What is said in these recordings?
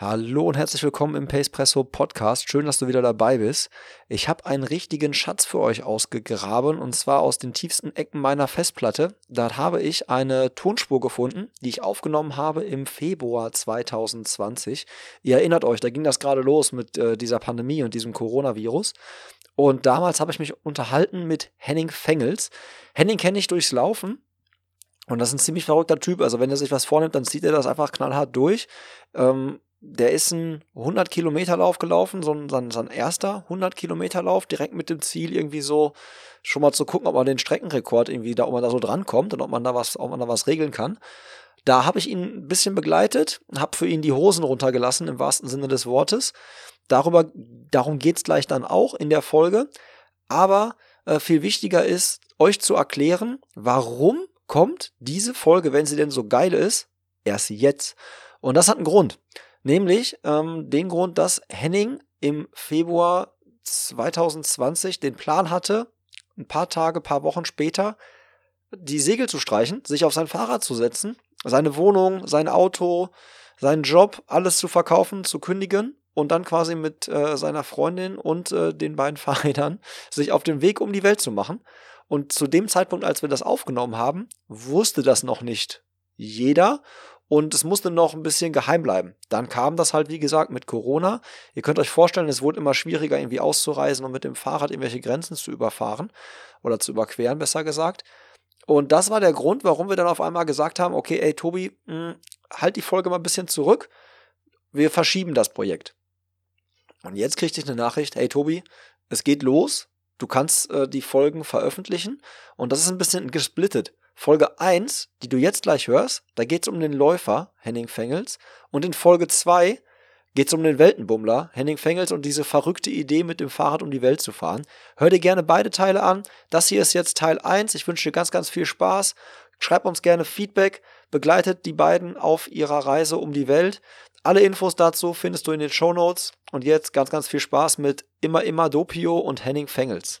Hallo und herzlich willkommen im Pacepresso Podcast. Schön, dass du wieder dabei bist. Ich habe einen richtigen Schatz für euch ausgegraben und zwar aus den tiefsten Ecken meiner Festplatte. Da habe ich eine Tonspur gefunden, die ich aufgenommen habe im Februar 2020. Ihr erinnert euch, da ging das gerade los mit äh, dieser Pandemie und diesem Coronavirus. Und damals habe ich mich unterhalten mit Henning Fengels. Henning kenne ich durchs Laufen. Und das ist ein ziemlich verrückter Typ. Also wenn er sich was vornimmt, dann zieht er das einfach knallhart durch. Ähm, der ist ein 100 Kilometer Lauf gelaufen, so ein, sein, erster 100 Kilometer Lauf, direkt mit dem Ziel irgendwie so schon mal zu gucken, ob man den Streckenrekord irgendwie da, ob man da so drankommt und ob man da was, ob man da was regeln kann. Da habe ich ihn ein bisschen begleitet, habe für ihn die Hosen runtergelassen, im wahrsten Sinne des Wortes. Darüber, darum geht's gleich dann auch in der Folge. Aber äh, viel wichtiger ist, euch zu erklären, warum kommt diese Folge, wenn sie denn so geil ist, erst jetzt. Und das hat einen Grund. Nämlich ähm, den Grund, dass Henning im Februar 2020 den Plan hatte, ein paar Tage, paar Wochen später die Segel zu streichen, sich auf sein Fahrrad zu setzen, seine Wohnung, sein Auto, seinen Job, alles zu verkaufen, zu kündigen und dann quasi mit äh, seiner Freundin und äh, den beiden Fahrrädern sich auf den Weg um die Welt zu machen. Und zu dem Zeitpunkt, als wir das aufgenommen haben, wusste das noch nicht jeder und es musste noch ein bisschen geheim bleiben. Dann kam das halt, wie gesagt, mit Corona. Ihr könnt euch vorstellen, es wurde immer schwieriger, irgendwie auszureisen und mit dem Fahrrad irgendwelche Grenzen zu überfahren oder zu überqueren, besser gesagt. Und das war der Grund, warum wir dann auf einmal gesagt haben, okay, ey Tobi, mh, hm, halt die Folge mal ein bisschen zurück. Wir verschieben das Projekt. Und jetzt kriegte ich eine Nachricht, hey Tobi, es geht los. Du kannst äh, die Folgen veröffentlichen. Und das ist ein bisschen gesplittet. Folge 1, die du jetzt gleich hörst, da geht es um den Läufer Henning Fengels. Und in Folge 2 geht es um den Weltenbummler Henning Fengels und diese verrückte Idee, mit dem Fahrrad um die Welt zu fahren. Hör dir gerne beide Teile an. Das hier ist jetzt Teil 1. Ich wünsche dir ganz, ganz viel Spaß. Schreib uns gerne Feedback. Begleitet die beiden auf ihrer Reise um die Welt. Alle Infos dazu findest du in den Show Notes. Und jetzt ganz, ganz viel Spaß mit Immer, immer Dopio und Henning Fengels.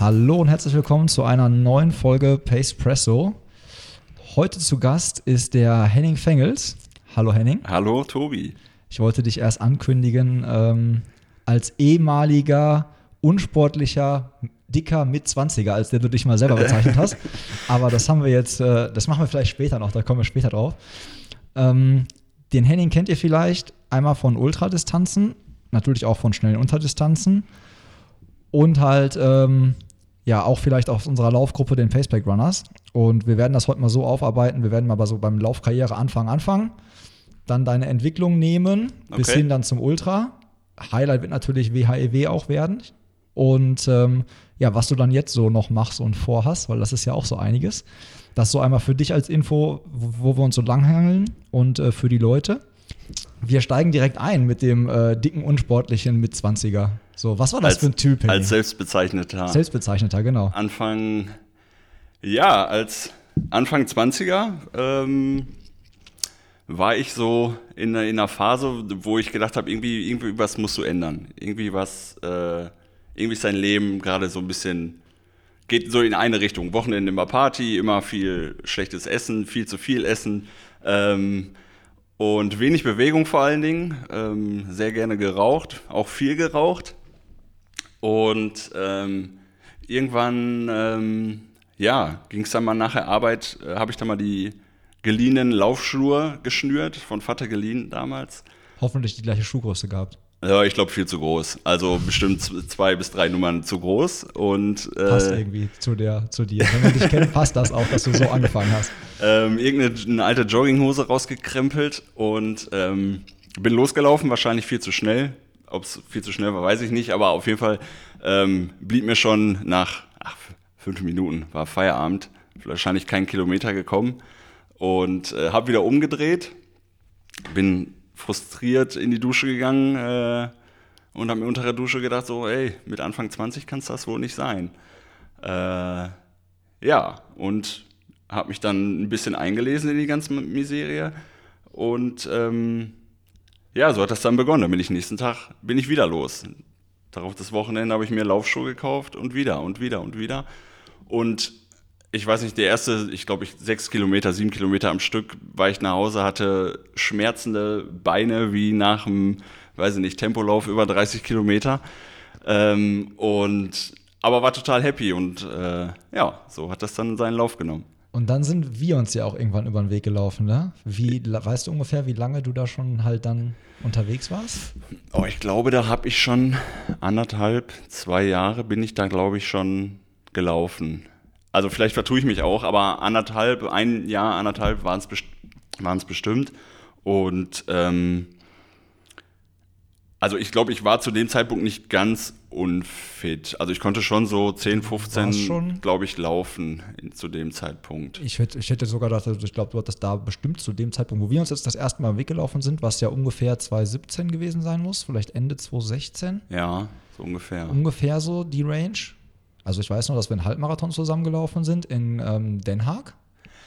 Hallo und herzlich willkommen zu einer neuen Folge Pace Presso. Heute zu Gast ist der Henning Fengels. Hallo Henning. Hallo Tobi. Ich wollte dich erst ankündigen ähm, als ehemaliger, unsportlicher, dicker Mitzwanziger, als der du dich mal selber bezeichnet hast. Aber das haben wir jetzt, äh, das machen wir vielleicht später noch, da kommen wir später drauf. Ähm, den Henning kennt ihr vielleicht einmal von Ultradistanzen, natürlich auch von schnellen Unterdistanzen und halt ähm, ja auch vielleicht aus unserer Laufgruppe den Faceback Runners. Und wir werden das heute mal so aufarbeiten. Wir werden mal so beim Laufkarriere Anfang anfangen, dann deine Entwicklung nehmen, okay. bis hin dann zum Ultra. Highlight wird natürlich WHEW e auch werden. Und ähm, ja, was du dann jetzt so noch machst und vorhast, weil das ist ja auch so einiges. Das so einmal für dich als Info, wo, wo wir uns so langhangeln und äh, für die Leute. Wir steigen direkt ein mit dem äh, dicken, unsportlichen Mitzwanziger. So, was war das als, für ein Typ? Henning? Als selbstbezeichneter. Selbstbezeichneter, genau. Anfang, ja, als Anfang 20er ähm, war ich so in, in einer Phase, wo ich gedacht habe, irgendwie, irgendwie was musst du ändern. Irgendwie was, äh, irgendwie ist dein Leben gerade so ein bisschen, geht so in eine Richtung. Wochenende immer Party, immer viel schlechtes Essen, viel zu viel Essen. Ähm, und wenig Bewegung vor allen Dingen. Ähm, sehr gerne geraucht, auch viel geraucht. Und ähm, irgendwann, ähm, ja, ging es dann mal nach der Arbeit, äh, habe ich dann mal die geliehenen Laufschuhe geschnürt, von Vater geliehen damals. Hoffentlich die gleiche Schuhgröße gehabt. Ja, ich glaube viel zu groß. Also bestimmt zwei bis drei Nummern zu groß. Und, äh, passt irgendwie zu, der, zu dir. Wenn man dich kennt, passt das auch, dass du so angefangen hast. Ähm, irgendeine alte Jogginghose rausgekrempelt und ähm, bin losgelaufen, wahrscheinlich viel zu schnell. Ob es viel zu schnell war, weiß ich nicht, aber auf jeden Fall ähm, blieb mir schon nach ach, fünf Minuten, war Feierabend, wahrscheinlich kein Kilometer gekommen. und äh, habe wieder umgedreht, bin frustriert in die Dusche gegangen äh, und habe mir unter der Dusche gedacht, so, ey, mit Anfang 20 kann es das wohl nicht sein. Äh, ja, und habe mich dann ein bisschen eingelesen in die ganze Miserie und ähm, ja, so hat das dann begonnen. Dann bin ich nächsten Tag, bin ich wieder los. Darauf das Wochenende habe ich mir Laufschuhe gekauft und wieder und wieder und wieder. Und ich weiß nicht, der erste, ich glaube, ich sechs Kilometer, sieben Kilometer am Stück war ich nach Hause, hatte schmerzende Beine wie nach einem, weiß ich nicht, Tempolauf über 30 Kilometer. Ähm, und aber war total happy und äh, ja, so hat das dann seinen Lauf genommen. Und dann sind wir uns ja auch irgendwann über den Weg gelaufen, ne? Wie, weißt du ungefähr, wie lange du da schon halt dann unterwegs warst? Oh, ich glaube, da habe ich schon anderthalb, zwei Jahre bin ich da, glaube ich, schon gelaufen. Also vielleicht vertue ich mich auch, aber anderthalb, ein Jahr, anderthalb waren es best bestimmt. Und ähm, also ich glaube, ich war zu dem Zeitpunkt nicht ganz unfit. Also ich konnte schon so 10, 15, glaube ich, laufen in, zu dem Zeitpunkt. Ich hätte, ich hätte sogar gedacht, also ich glaube, du hattest da bestimmt zu dem Zeitpunkt, wo wir uns jetzt das erste Mal weggelaufen sind, was ja ungefähr 2017 gewesen sein muss, vielleicht Ende 2016. Ja, so ungefähr. Ungefähr so die Range. Also ich weiß noch, dass wir einen Halbmarathon zusammengelaufen sind in ähm, Den Haag.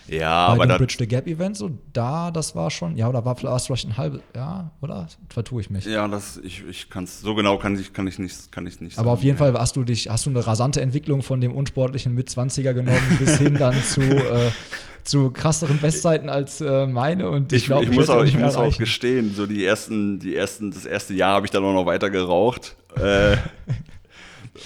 Ja, Bei aber dem da, Bridge the Gap Event, so da, das war schon, ja, oder war es vielleicht ein halbes, ja, oder? Vertue ich mich. ja, das ich, ich kann es so genau kann ich kann ich nicht kann ich nicht. Aber sagen. auf jeden Fall hast du dich, hast du eine rasante Entwicklung von dem unsportlichen Mitzwanziger genommen bis hin dann zu, äh, zu krasseren Bestzeiten als äh, meine. Und ich, Ich, glaube, ich muss, auch, ich muss auch gestehen, so die ersten, die ersten, das erste Jahr habe ich dann auch noch weiter geraucht. Äh,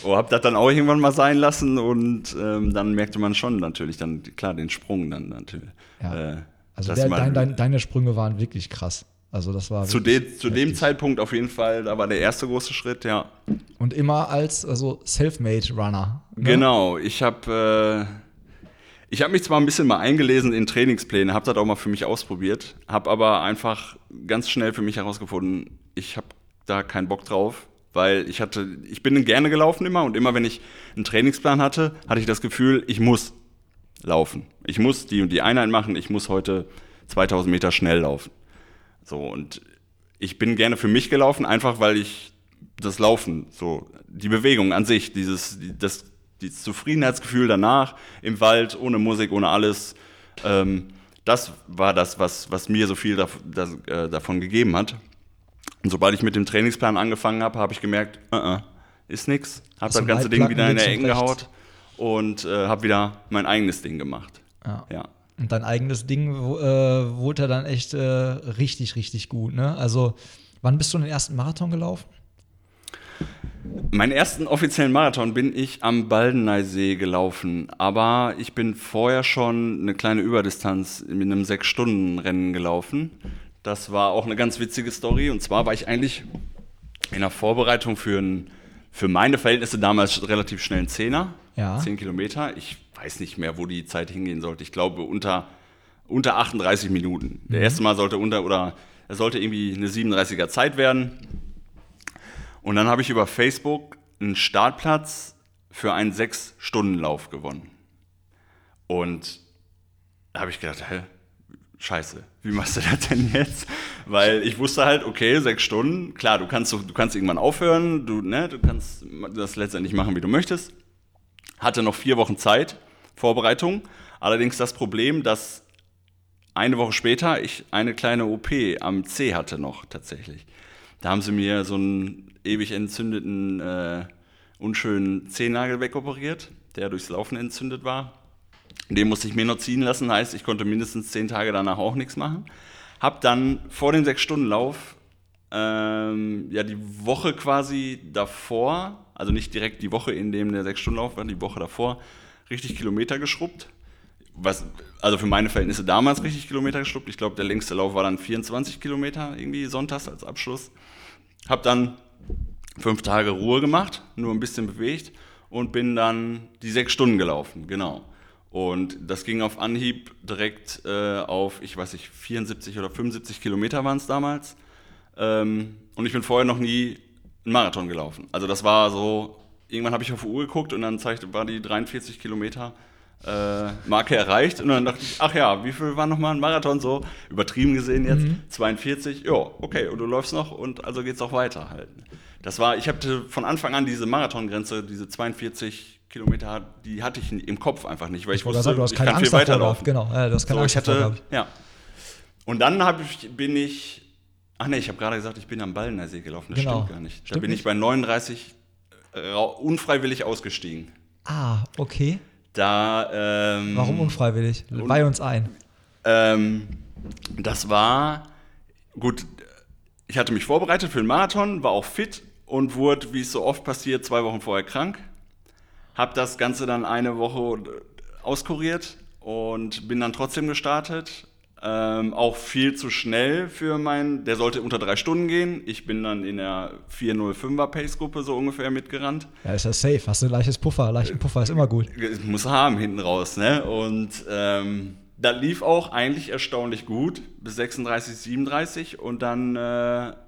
oh, habe das dann auch irgendwann mal sein lassen und ähm, dann merkte man schon natürlich dann, klar, den Sprung dann natürlich. Ja. Äh, Also der, dein, dein, deine Sprünge waren wirklich krass. Also das war zu, de, zu dem. Zeitpunkt auf jeden Fall, da war der erste große Schritt, ja. Und immer als also Selfmade Runner. ne? Genau, ich habe äh, ich habe mich zwar ein bisschen mal eingelesen in Trainingspläne, habe das auch mal für mich ausprobiert, habe aber einfach ganz schnell für mich herausgefunden, ich habe da keinen Bock drauf, weil ich hatte, ich bin gerne gelaufen immer und immer wenn ich einen Trainingsplan hatte, hatte ich das Gefühl, ich muss laufen. Ich muss die und die Einheit machen, ich muss heute 2000 Meter schnell laufen. So, und ich bin gerne für mich gelaufen, einfach weil ich das Laufen, so die Bewegung an sich, dieses, die- das, dieses Zufriedenheitsgefühl danach im Wald, ohne Musik, ohne alles, ähm, das war das, was, was mir so viel dav das, äh, davon gegeben hat. Und sobald ich mit dem Trainingsplan angefangen habe, habe ich gemerkt, äh, äh, ist nix. Habe Also das ganze Ding wieder in der Ecke gehaut und äh, habe wieder mein eigenes Ding gemacht. Ja. Ja. Und dein eigenes Ding äh, wurde dann echt äh, richtig, richtig gut. Ne? Also, wann bist du den ersten Marathon gelaufen? Meinen ersten offiziellen Marathon bin ich am Baldeneysee gelaufen, aber ich bin vorher schon eine kleine Überdistanz mit einem Sechs-Stunden-Rennen gelaufen. Das war auch eine ganz witzige Story und zwar war ich eigentlich in der Vorbereitung für, ein, für meine Verhältnisse damals relativ schnell ein Zehner, Ja. 10 Kilometer. Ich weiß nicht mehr, wo die Zeit hingehen sollte. Ich glaube unter, unter 38 Minuten. Der erste Mal sollte unter, oder er sollte irgendwie eine 37er Zeit werden. Und dann habe ich über Facebook einen Startplatz für einen Sechs-Stunden-Lauf gewonnen. Und da habe ich gedacht, hä, scheiße, wie machst du das denn jetzt? Weil ich wusste halt, okay, sechs Stunden, klar, du kannst, du kannst irgendwann aufhören, du, ne, du kannst das letztendlich machen, wie du möchtest. Hatte noch vier Wochen Zeit, Vorbereitung. Allerdings das Problem, dass eine Woche später ich eine kleine OP am C hatte noch tatsächlich. Da haben sie mir so einen ewig entzündeten, äh, unschönen Zehennagel wegoperiert, der durchs Laufen entzündet war. Den musste ich mir noch ziehen lassen, heißt, ich konnte mindestens zehn Tage danach auch nichts machen. Hab dann vor dem Sechs-Stunden-Lauf ähm, ja die Woche quasi davor, also nicht direkt die Woche, in dem der Sechs-Stunden-Lauf war, die Woche davor, richtig Kilometer geschrubbt. Was, also für meine Verhältnisse damals richtig Kilometer geschrubbt. Ich glaube, der längste Lauf war dann 24 Kilometer, irgendwie sonntags als Abschluss. Hab dann fünf Tage Ruhe gemacht, nur ein bisschen bewegt und bin dann die sechs Stunden gelaufen, genau. Und das ging auf Anhieb direkt äh, auf, ich weiß nicht, 74 oder 75 Kilometer waren es damals. Ähm, und ich bin vorher noch nie einen Marathon gelaufen. Also das war so, irgendwann habe ich auf die Uhr geguckt und dann zeigte, war die 43 Kilometer äh, Marke erreicht. Und dann dachte ich, ach ja, wie viel war nochmal ein Marathon so? Übertrieben gesehen jetzt, 42. Ja, okay, und du läufst noch und also geht's auch weiter halt. Das war, ich hatte von Anfang an diese Marathongrenze, diese 42 Kilometer, die hatte ich im Kopf einfach nicht, weil ich, wusste, sagen, du hast ich keine kann viel Angst davor weiterlaufen. Genau, ja, du hast keine So, Angst ich davor hatte, gehabt. ja. Und dann ich, bin ich, ach nee, ich habe gerade gesagt, ich bin am Ballener See gelaufen. Das Genau. stimmt gar nicht. Da Stimmt bin nicht? ich bei 39 rau- unfreiwillig ausgestiegen. Ah, okay. Da, ähm, Warum unfreiwillig? Bei uns ein. ähm, das war, gut, ich hatte mich vorbereitet für den Marathon, war auch fit und wurde, wie es so oft passiert, zwei Wochen vorher krank. Hab das Ganze dann eine Woche auskuriert und bin dann trotzdem gestartet. Ähm, auch viel zu schnell für meinen, der sollte unter drei Stunden gehen. Ich bin dann in der 405er Pace-Gruppe so ungefähr mitgerannt. Ja, ist ja safe. Hast du ein leichtes Puffer. Leichten Puffer ist immer gut. muss haben hinten raus, ne? Und ähm, das lief auch eigentlich erstaunlich gut bis 36, 37 und dann äh,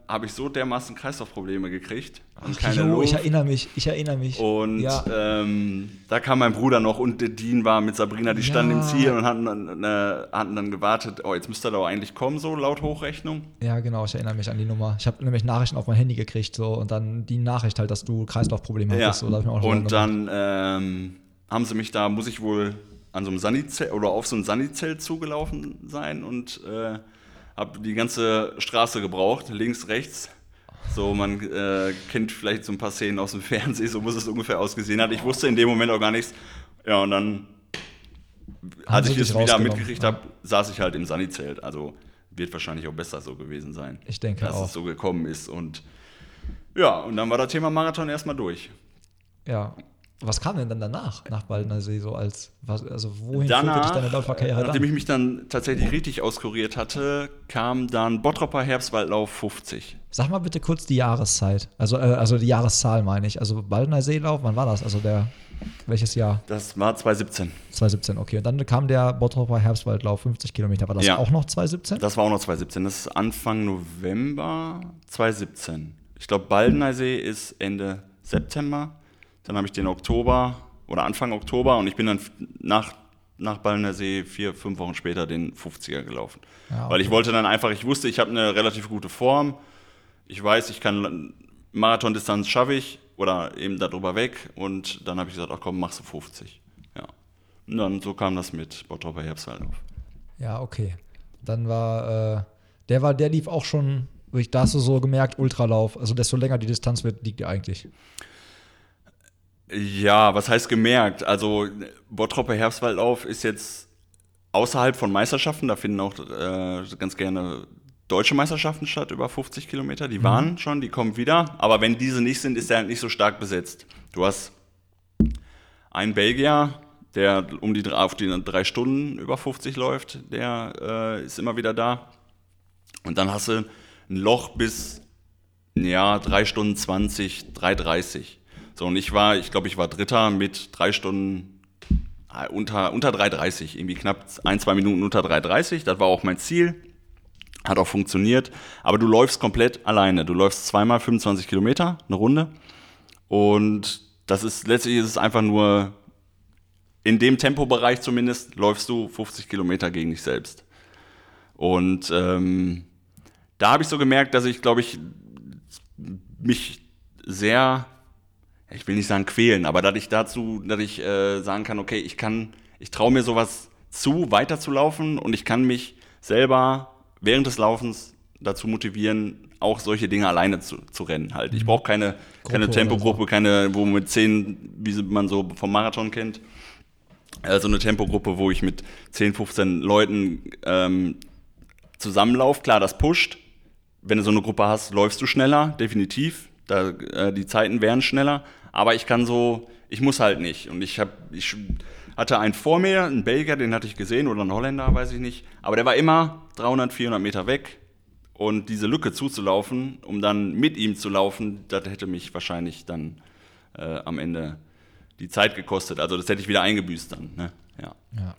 habe ich so dermaßen Kreislaufprobleme gekriegt und keine Jo, ich erinnere mich. Ich erinnere mich. Und ja. ähm, da kam mein Bruder noch und der Dean war mit Sabrina, die standen im Ja. Ziel und hatten dann, äh, hatten dann gewartet, oh, jetzt müsste er doch eigentlich kommen, so laut Hochrechnung. ja, genau. Ich erinnere mich an die Nummer. Ich habe nämlich Nachrichten auf mein Handy gekriegt so und dann die Nachricht halt, dass du Kreislaufprobleme Ja. hattest. So, da und gemacht. dann ähm, haben sie mich da, muss ich wohl an so einem Sanizelt oder auf so ein Sanizelt zugelaufen sein und äh, habe die ganze Straße gebraucht, links, rechts. So, man äh, kennt vielleicht so ein paar Szenen aus dem Fernsehen, so muss es ungefähr ausgesehen hat. Ich wusste in dem Moment auch gar nichts. Ja, und dann, als ich es wieder mitgekriegt ja. habe, saß ich halt im Sanizelt. Also wird wahrscheinlich auch besser so gewesen sein. Ich denke dass auch. es so gekommen ist. Und ja, und dann war das Thema Marathon erstmal durch. Ja. Was kam denn dann danach, nach Baldener See, so als, was, also wohin führte Danach, dich deine Laufkarriere nachdem ich mich dann tatsächlich richtig auskuriert hatte, kam dann Bottropper Herbstwaldlauf 50. Sag mal bitte kurz die Jahreszeit. Also, äh, also die Jahreszahl meine ich. Also Baldener Seelauf, wann war das? Also der, welches Jahr? Das war 2017. 2017, okay. Und dann kam der Bottroper Herbstwaldlauf, 50 Kilometer. War das Ja. auch noch 2017? Das war auch noch 2017. Das ist Anfang November 2017. Ich glaube, Baldener See ist Ende September. Dann habe ich den Oktober oder Anfang Oktober und ich bin dann nach, nach Baldener See vier, fünf Wochen später den 50er gelaufen. Ja, Weil ich okay. wollte dann einfach, ich wusste, ich habe eine relativ gute Form. Ich weiß, ich kann Marathondistanz schaffe ich oder eben darüber weg und dann habe ich gesagt, ach komm, machst du 50. Ja. Und dann so kam das mit Bottropper Herbstwaldlauf. Ja, okay. Dann war, äh, der war, der lief auch schon, da hast du so gemerkt, Ultralauf. Also desto länger die Distanz wird, liegt dir eigentlich. Ja, was heißt gemerkt? Also Bottropper Herbstwaldlauf ist jetzt außerhalb von Meisterschaften, da finden auch äh, ganz gerne deutsche Meisterschaften statt, über 50 Kilometer. Die waren schon, die kommen wieder. Aber wenn diese nicht sind, ist der halt nicht so stark besetzt. Du hast einen Belgier, der um die auf die drei Stunden über 50 läuft, der äh, ist immer wieder da. Und dann hast du ein Loch bis ja, 3 Stunden 20, 3,30. So, und ich war, ich glaube, ich war Dritter mit drei Stunden äh, unter, unter 3,30, irgendwie knapp ein, zwei Minuten unter 3,30. Das war auch mein Ziel. Hat auch funktioniert. Aber du läufst komplett alleine. Du läufst zweimal 25 Kilometer, eine Runde. Und das ist, letztlich ist es einfach nur, in dem Tempobereich zumindest, läufst du 50 Kilometer gegen dich selbst. Und ähm, da habe ich so gemerkt, dass ich, glaube ich, mich sehr, ich will nicht sagen quälen, aber dass ich dazu, dass ich äh, sagen kann, okay, ich kann, ich traue mir sowas zu, weiterzulaufen und ich kann mich selber während des Laufens dazu motivieren, auch solche Dinge alleine zu, zu rennen halt. Ich brauche keine, keine Gruppe Tempogruppe, keine, wo mit zehn, wie man so vom Marathon kennt, äh, so eine Tempogruppe, wo ich mit 10, 15 Leuten ähm, zusammenlaufe. Klar, das pusht. Wenn du so eine Gruppe hast, läufst du schneller, definitiv. Da, äh, die Zeiten wären schneller. Aber ich kann so, ich muss halt nicht. Und ich, hab, ich hatte einen vor mir, einen Belgier, den hatte ich gesehen, oder einen Holländer, weiß ich nicht. Aber der war immer 300, 400 Meter weg. Und diese Lücke zuzulaufen, um dann mit ihm zu laufen, das hätte mich wahrscheinlich dann äh, am Ende die Zeit gekostet. Also das hätte ich wieder eingebüßt dann. Ne? Ja. Ja.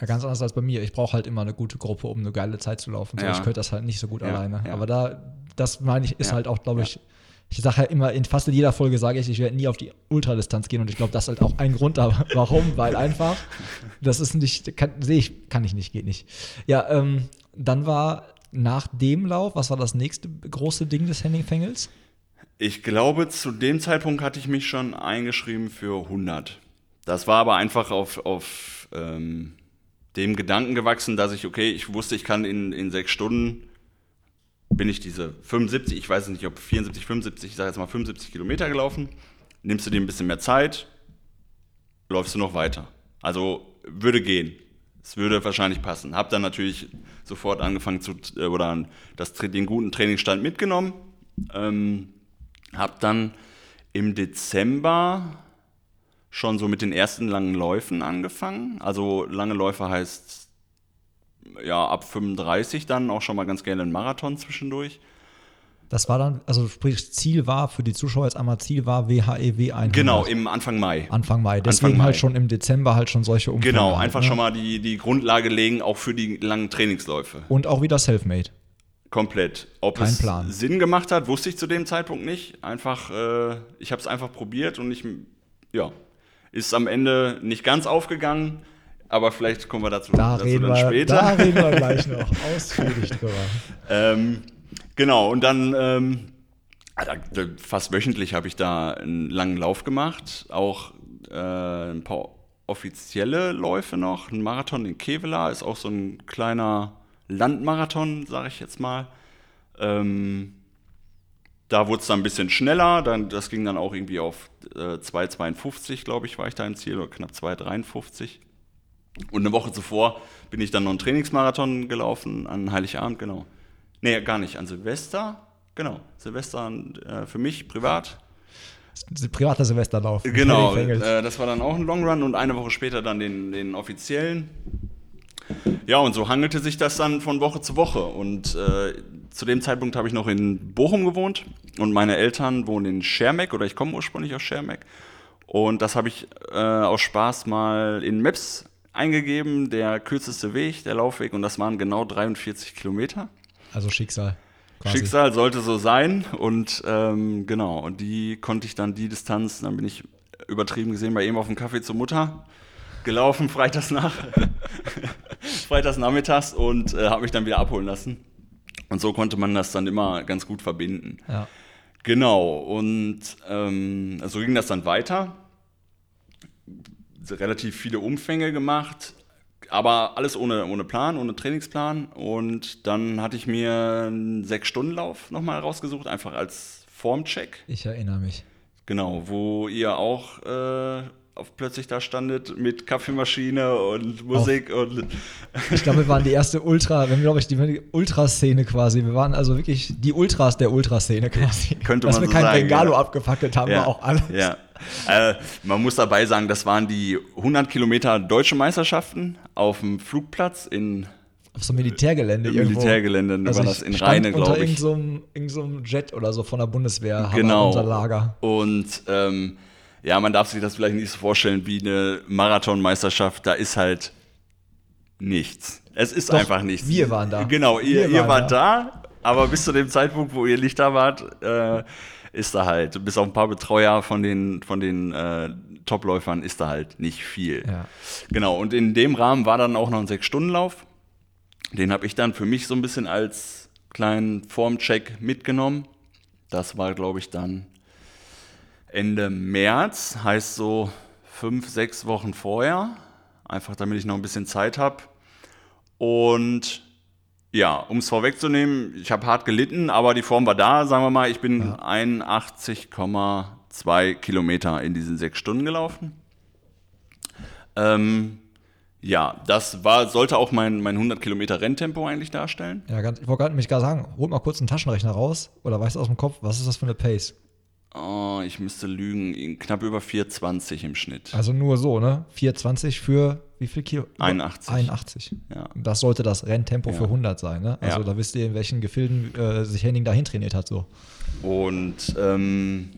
Ja, ganz anders als bei mir. Ich brauche halt immer eine gute Gruppe, um eine geile Zeit zu laufen. So, Ja. Ich könnte das halt nicht so gut Ja, alleine. Aber da, das meine ich, ist halt auch, glaube ich, ich sage ja immer, in fast jeder Folge sage ich, ich werde nie auf die Ultradistanz gehen und ich glaube, das ist halt auch ein Grund, warum, weil einfach, das ist nicht, sehe ich, kann ich nicht, geht nicht. Ja, ähm, dann war nach dem Lauf, was war das nächste große Ding des Henning Fengels? Ich glaube, zu dem Zeitpunkt hatte ich mich schon eingeschrieben für 100. Das war aber einfach auf, auf ähm, dem Gedanken gewachsen, dass ich, okay, ich wusste, ich kann in, in sechs Stunden, bin ich diese 75, ich weiß nicht, ob 74, 75, ich sage jetzt mal 75 Kilometer gelaufen, nimmst du dir ein bisschen mehr Zeit, läufst du noch weiter. Also würde gehen. Es würde wahrscheinlich passen. Hab dann natürlich sofort angefangen zu, äh, oder das, den guten Trainingsstand mitgenommen. Ähm, hab dann im Dezember schon so mit den ersten langen Läufen angefangen. Also lange Läufe heißt ja ab 35 dann auch schon mal ganz gerne ein Marathon zwischendurch. Das war dann, also sprich, Ziel war für die Zuschauer jetzt einmal Ziel war WHEW 100. Genau, im Anfang Mai. Anfang Mai. Deswegen Anfang Mai. halt schon im Dezember halt schon solche Umfänge. Genau, halt, einfach ne? schon mal die, die Grundlage legen, auch für die langen Trainingsläufe. Und auch wieder Selfmade. Komplett. Ob Kein es Plan. Sinn gemacht hat, wusste ich zu dem Zeitpunkt nicht. Einfach, äh, ich habe es einfach probiert und ich, ja, ist am Ende nicht ganz aufgegangen, aber vielleicht kommen wir dazu, Da dazu reden, dann wir, später. da reden wir gleich noch ausführlich drüber. Ähm, genau, und dann ähm, ah, fast wöchentlich habe ich da einen langen Lauf gemacht, auch äh, ein paar offizielle Läufe noch. Ein Marathon in Kevela ist auch so ein kleiner Landmarathon, sage ich jetzt mal. Ähm, da wurde es dann ein bisschen schneller, dann, das ging dann auch irgendwie auf äh, 2,52, glaube ich, war ich da im Ziel, oder knapp 2,53. Und eine Woche zuvor bin ich dann noch einen Trainingsmarathon gelaufen, an Heiligabend, genau. Nee, gar nicht, an Silvester, genau. Silvester äh, für mich privat. Privater Silvesterlauf. Genau, äh, das war dann auch ein Long Run und eine Woche später dann den, den offiziellen. Ja, und so hangelte sich das dann von Woche zu Woche. Und äh, zu dem Zeitpunkt habe ich noch in Bochum gewohnt und meine Eltern wohnen in Schermeck oder ich komme ursprünglich aus Schermeck. Und das habe ich äh, aus Spaß mal in Maps eingegeben, der kürzeste Weg, der Laufweg, und das waren genau 43 Kilometer. Also Schicksal. quasi. Schicksal sollte so sein und ähm, genau, und die konnte ich dann die Distanz, dann bin ich übertrieben gesehen bei ihm auf dem Kaffee zur Mutter gelaufen, freitags nach, freitags nachmittags und äh, habe mich dann wieder abholen lassen. Und so konnte man das dann immer ganz gut verbinden. Ja. Genau, und ähm, so ging das dann weiter. Relativ viele Umfänge gemacht, aber alles ohne, ohne Plan, ohne Trainingsplan. Und dann hatte ich mir einen Sechs-Stunden-Lauf nochmal rausgesucht, einfach als Formcheck. Ich erinnere mich. Genau, wo ihr auch äh, auf, plötzlich da standet mit Kaffeemaschine und Musik und Ich glaube, wir waren die erste Ultra, wenn wir, glaube ich, die Ultraszene quasi. Wir waren also wirklich die Ultras der Ultraszene quasi. Könnte Dass man wir so kein sagen, Bengalo ja. abgefackelt haben, war auch alles. Ja. Äh, man muss dabei sagen, das waren die 100 Kilometer deutsche Meisterschaften auf dem Flugplatz in Auf so einem Militärgelände Im irgendwo. Militärgelände war das in Rheine, unter glaub ich. irgend so einem- irgend so einem Jet oder so von der Bundeswehr. haben wir genau. Unser Lager. Und ähm, ja, man darf sich das vielleicht nicht so vorstellen wie eine Marathonmeisterschaft. Da ist halt nichts. Es ist Doch, einfach nichts. wir waren da. Genau, ihr, Wir ihr waren wart da, aber bis zu dem Zeitpunkt, wo ihr nicht da wart, äh, ist da halt, bis auf ein paar Betreuer von den, von den äh, Topläufern, ist da halt nicht viel. Ja. Genau, und in dem Rahmen war dann auch noch ein Sechs-Stunden-Lauf. Den habe ich dann für mich so ein bisschen als kleinen Formcheck mitgenommen. Das war, glaube ich, dann Ende März, heißt so fünf, sechs Wochen vorher. Einfach damit ich noch ein bisschen Zeit habe. Und ja, um es vorwegzunehmen, ich habe hart gelitten, aber die Form war da, sagen wir mal. Ich bin 81,2 Kilometer in diesen sechs Stunden gelaufen. Ähm, ja, das war, sollte auch mein, mein 100 Kilometer Renntempo eigentlich darstellen. Ja, ganz, ich wollte gerade mich gerade sagen, holt mal kurz einen Taschenrechner raus oder weißt du aus dem Kopf, was ist das für eine Pace? Oh, ich müsste lügen, knapp über 4,20 im Schnitt. Also nur so, ne? 420 für wie viel Kilo? 81. 81. Ja. Das sollte das Renntempo Ja. für 100 sein, ne? Also Ja. da wisst ihr, in welchen Gefilden äh, sich Henning dahin trainiert hat, so. Und ähm,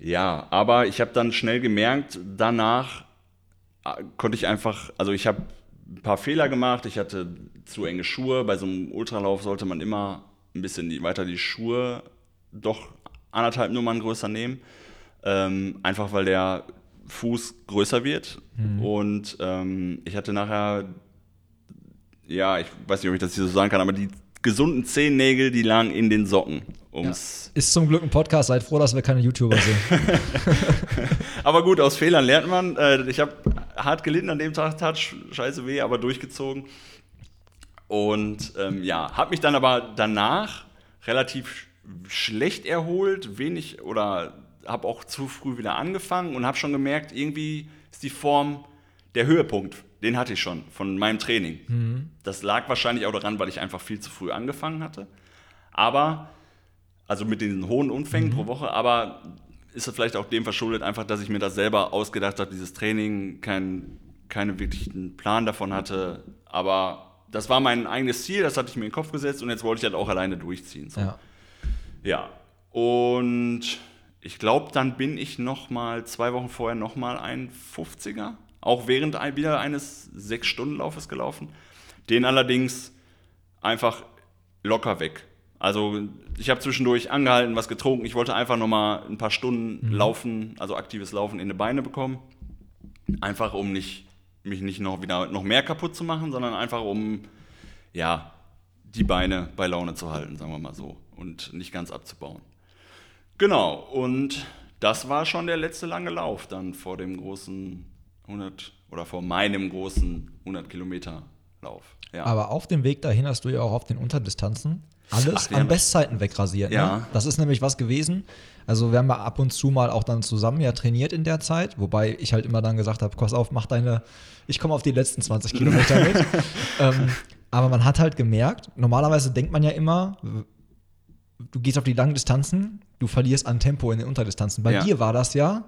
ja, aber ich habe dann schnell gemerkt, danach äh, konnte ich einfach, also ich habe ein paar Fehler gemacht, ich hatte zu enge Schuhe. Bei so einem Ultralauf sollte man immer ein bisschen die, weiter die Schuhe doch anderthalb Nummern größer nehmen. Ähm, einfach weil der Fuß größer wird. Und ähm, ich hatte nachher, ja, ich weiß nicht, ob ich das hier so sagen kann, aber die gesunden Zehennägel, die lagen in den Socken. Um's Ist zum Glück ein Podcast. Seid froh, dass wir keine YouTuber sehen. Aber gut, aus Fehlern lernt man. Äh, Ich habe hart gelitten an dem Tag, tat sch- scheiße weh, aber durchgezogen. Und ähm, ja, habe mich dann aber danach relativ sch- schlecht erholt, wenig oder habe auch zu früh wieder angefangen und habe schon gemerkt, irgendwie ist die Form der Höhepunkt. Den hatte ich schon von meinem Training. Das lag wahrscheinlich auch daran, weil ich einfach viel zu früh angefangen hatte. Aber also mit diesen hohen Umfängen pro Woche, aber ist es vielleicht auch dem verschuldet, einfach, dass ich mir das selber ausgedacht habe, dieses Training, kein, keine wirklichen Plan davon hatte. Aber das war mein eigenes Ziel, das hatte ich mir in den Kopf gesetzt und jetzt wollte ich halt auch alleine durchziehen. So. Ja. Ja. Und ich glaube, dann bin ich noch mal zwei Wochen vorher noch mal ein 50er, auch während ein, wieder eines sechs Stunden Laufes gelaufen. Den allerdings einfach locker weg. Also ich habe zwischendurch angehalten, was getrunken. Ich wollte einfach noch mal ein paar Stunden laufen, also aktives Laufen in die Beine bekommen. Einfach um nicht, mich nicht noch wieder noch mehr kaputt zu machen, sondern einfach um ja, die Beine bei Laune zu halten, sagen wir mal so, und nicht ganz abzubauen. Genau, und das war schon der letzte lange Lauf dann vor dem großen 100 oder vor meinem großen 100 Kilometer Lauf. Ja. Aber auf dem Weg dahin hast du ja auch auf den Unterdistanzen alles Ach, an Bestzeiten wegrasiert. Ja. Ne? Das ist nämlich was gewesen. Also wir haben ja ab und zu mal auch dann zusammen ja trainiert in der Zeit, wobei ich halt immer dann gesagt habe, pass auf, mach deine, ich komme auf die letzten 20 Kilometer mit. ähm, aber man hat halt gemerkt, normalerweise denkt man ja immer, du gehst auf die langen Distanzen, du verlierst an Tempo in den Unterdistanzen. Bei Ja. dir war das ja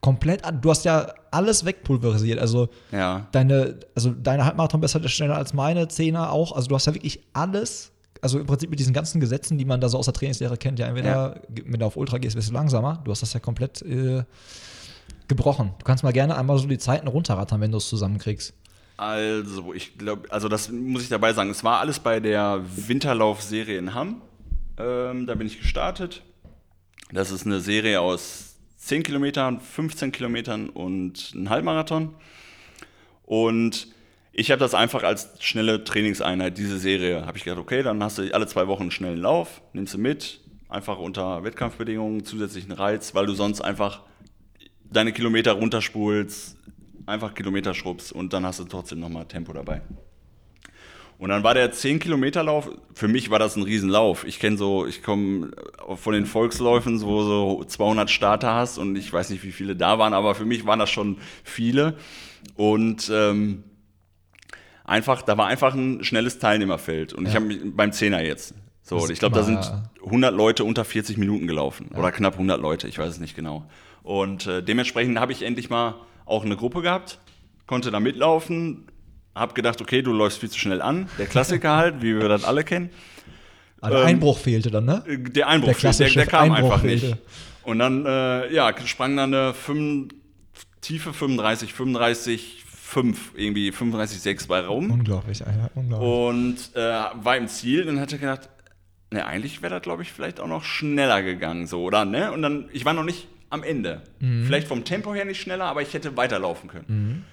komplett, du hast ja alles wegpulverisiert. Also ja. deine, also deine Halbmarathon besser ist schneller als meine, Zehner auch. Also du hast ja wirklich alles, also im Prinzip mit diesen ganzen Gesetzen, die man da so aus der Trainingslehre kennt, ja entweder, wenn du auf Ultra gehst, wirst du langsamer. Du hast das ja komplett äh, gebrochen. Du kannst mal gerne einmal so die Zeiten runterrattern, wenn du es zusammenkriegst. Also, ich glaube, also das muss ich dabei sagen. Es war alles bei der Winterlauf-Serie in Hamm. Ähm, da bin ich gestartet. Das ist eine Serie aus 10 Kilometern, 15 Kilometern und ein Halbmarathon. Und ich habe das einfach als schnelle Trainingseinheit, diese Serie, habe ich gedacht, okay, dann hast du alle zwei Wochen einen schnellen Lauf, nimmst du mit, einfach unter Wettkampfbedingungen, zusätzlichen Reiz, weil du sonst einfach deine Kilometer runterspulst, einfach Kilometer schrubbst und dann hast du trotzdem nochmal Tempo dabei. Und dann war der 10-Kilometer-Lauf, für mich war das ein Riesenlauf. Ich kenne so, ich komme von den Volksläufen, wo so 200 Starter hast und ich weiß nicht, wie viele da waren, aber für mich waren das schon viele. Und ähm, einfach, da war einfach ein schnelles Teilnehmerfeld. Und ich habe mich beim Zehner jetzt. So, ich glaube, da sind ja. 100 Leute unter 40 Minuten gelaufen. Oder knapp 100 Leute, ich weiß es nicht genau. Und äh, dementsprechend habe ich endlich mal auch eine Gruppe gehabt, konnte da mitlaufen, habe gedacht, okay, du läufst viel zu schnell an. Der Klassiker halt, wie wir das alle kennen. Aber der Ähm, Einbruch fehlte dann, ne? Der Einbruch, Der fehlt, der, der kam Einbruch einfach nicht. fehlte. Und dann, äh, ja, sprang dann eine 5, tiefe 35, 35, 5, irgendwie 35, 6 bei rum. Unglaublich, Alter, unglaublich. Und äh, war im Ziel und hatte gedacht, ne, eigentlich wäre das, glaube ich, vielleicht auch noch schneller gegangen, so, oder? Ne? Und dann, ich war noch nicht am Ende. Vielleicht vom Tempo her nicht schneller, aber ich hätte weiterlaufen können.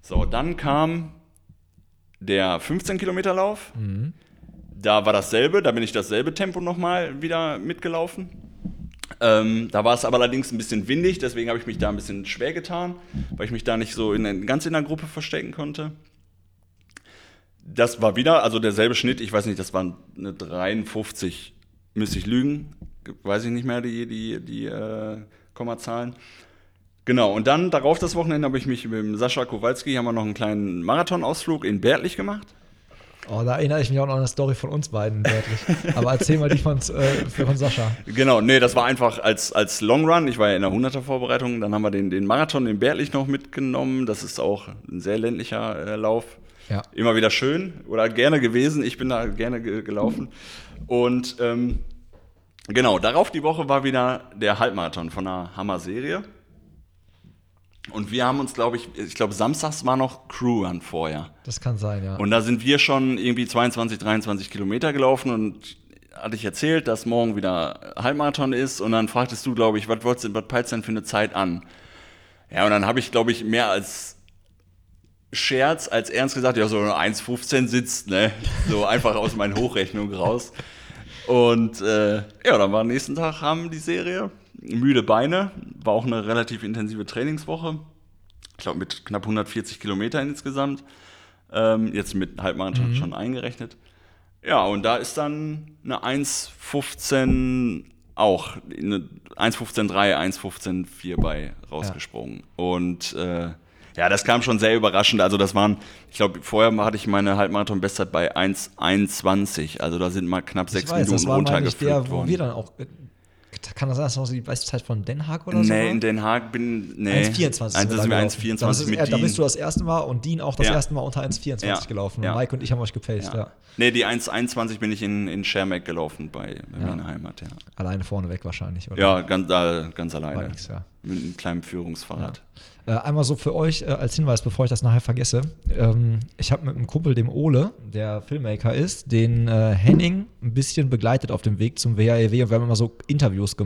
So, dann kam der 15 Kilometer Lauf. Da war dasselbe, da bin ich dasselbe Tempo nochmal wieder mitgelaufen. Ähm, da war es aber allerdings ein bisschen windig, deswegen habe ich mich da ein bisschen schwer getan, weil ich mich da nicht so in, ganz in der Gruppe verstecken konnte. Das war wieder, also derselbe Schnitt, ich weiß nicht, das waren eine 53, müsste ich lügen, weiß ich nicht mehr die, die, die äh, Kommazahlen. Genau, und dann darauf das Wochenende habe ich mich mit Sascha Kowalski, haben wir noch einen kleinen Marathonausflug in Bärtlich gemacht. Oh, da erinnere ich mich auch noch an eine Story von uns beiden, wirklich. Aber erzähl mal die von, äh, von Sascha. Genau, nee, das war einfach als, als Long Run. Ich war ja in der 100er Vorbereitung. Dann haben wir den, den Marathon in Bärtlich noch mitgenommen. Das ist auch ein sehr ländlicher äh, Lauf. Ja. Immer wieder schön oder gerne gewesen. Ich bin da gerne ge gelaufen. Und ähm, genau, darauf die Woche war wieder der Halbmarathon von einer Hammer-Serie. Und wir haben uns, glaube ich, ich glaube, samstags war noch Crew Run vorher. Das kann sein, ja. Und da sind wir schon irgendwie 22, 23 Kilometer gelaufen und hatte ich erzählt, dass morgen wieder Halbmarathon ist und dann fragtest du, glaube ich, was wolltest du, was peilst denn für eine Zeit an? Ja, und dann habe ich, glaube ich, mehr als Scherz als ernst gesagt, ja, so 1,15 sitzt, ne? So einfach aus meinen Hochrechnungen raus. Und äh, ja, dann war am nächsten Tag haben die Serie. Müde Beine, war auch eine relativ intensive Trainingswoche. Ich glaube mit knapp 140 Kilometern insgesamt. Ähm, jetzt mit Halbmarathon schon eingerechnet. Ja, und da ist dann eine 1,15 auch, eine 1,15,3, 1,15,4 bei rausgesprungen. Und äh, ja, das kam schon sehr überraschend. Also das waren, ich glaube, vorher hatte ich meine Halbmarathon-Bestzeit bei 1,21. Also da sind mal knapp Ich sechs weiß, das Minuten war ich runtergepflückt der, wo worden. wir dann auch. Kann das sein, dass das noch die Bestzeit von Den Haag oder so? Nee, in Den Haag bin nee. 1,24 Eins- wir das sind wir da gelaufen. Da 1,24 bist du- mit ja, Da bist du das erste Mal und Dean auch das Ja. erste Mal unter 1,24 Ja. gelaufen. Ja. Mike und ich haben euch gepaced, ja. Ja. Nee, die 1,21 bin ich in, in Schermeck gelaufen bei, bei Ja. meiner Heimat, ja. Alleine vorne weg wahrscheinlich, oder? Ja, ganz, äh, ganz alleine. Nix, ja. Mit einem kleinen Führungsfahrrad. Äh, einmal so für euch äh, als Hinweis, bevor ich das nachher vergesse. Ähm, ich habe mit einem Kumpel, dem Ole, der Filmmaker ist, den äh, Henning ein bisschen begleitet auf dem Weg zum WAEW und wir haben immer so Interviews gemacht.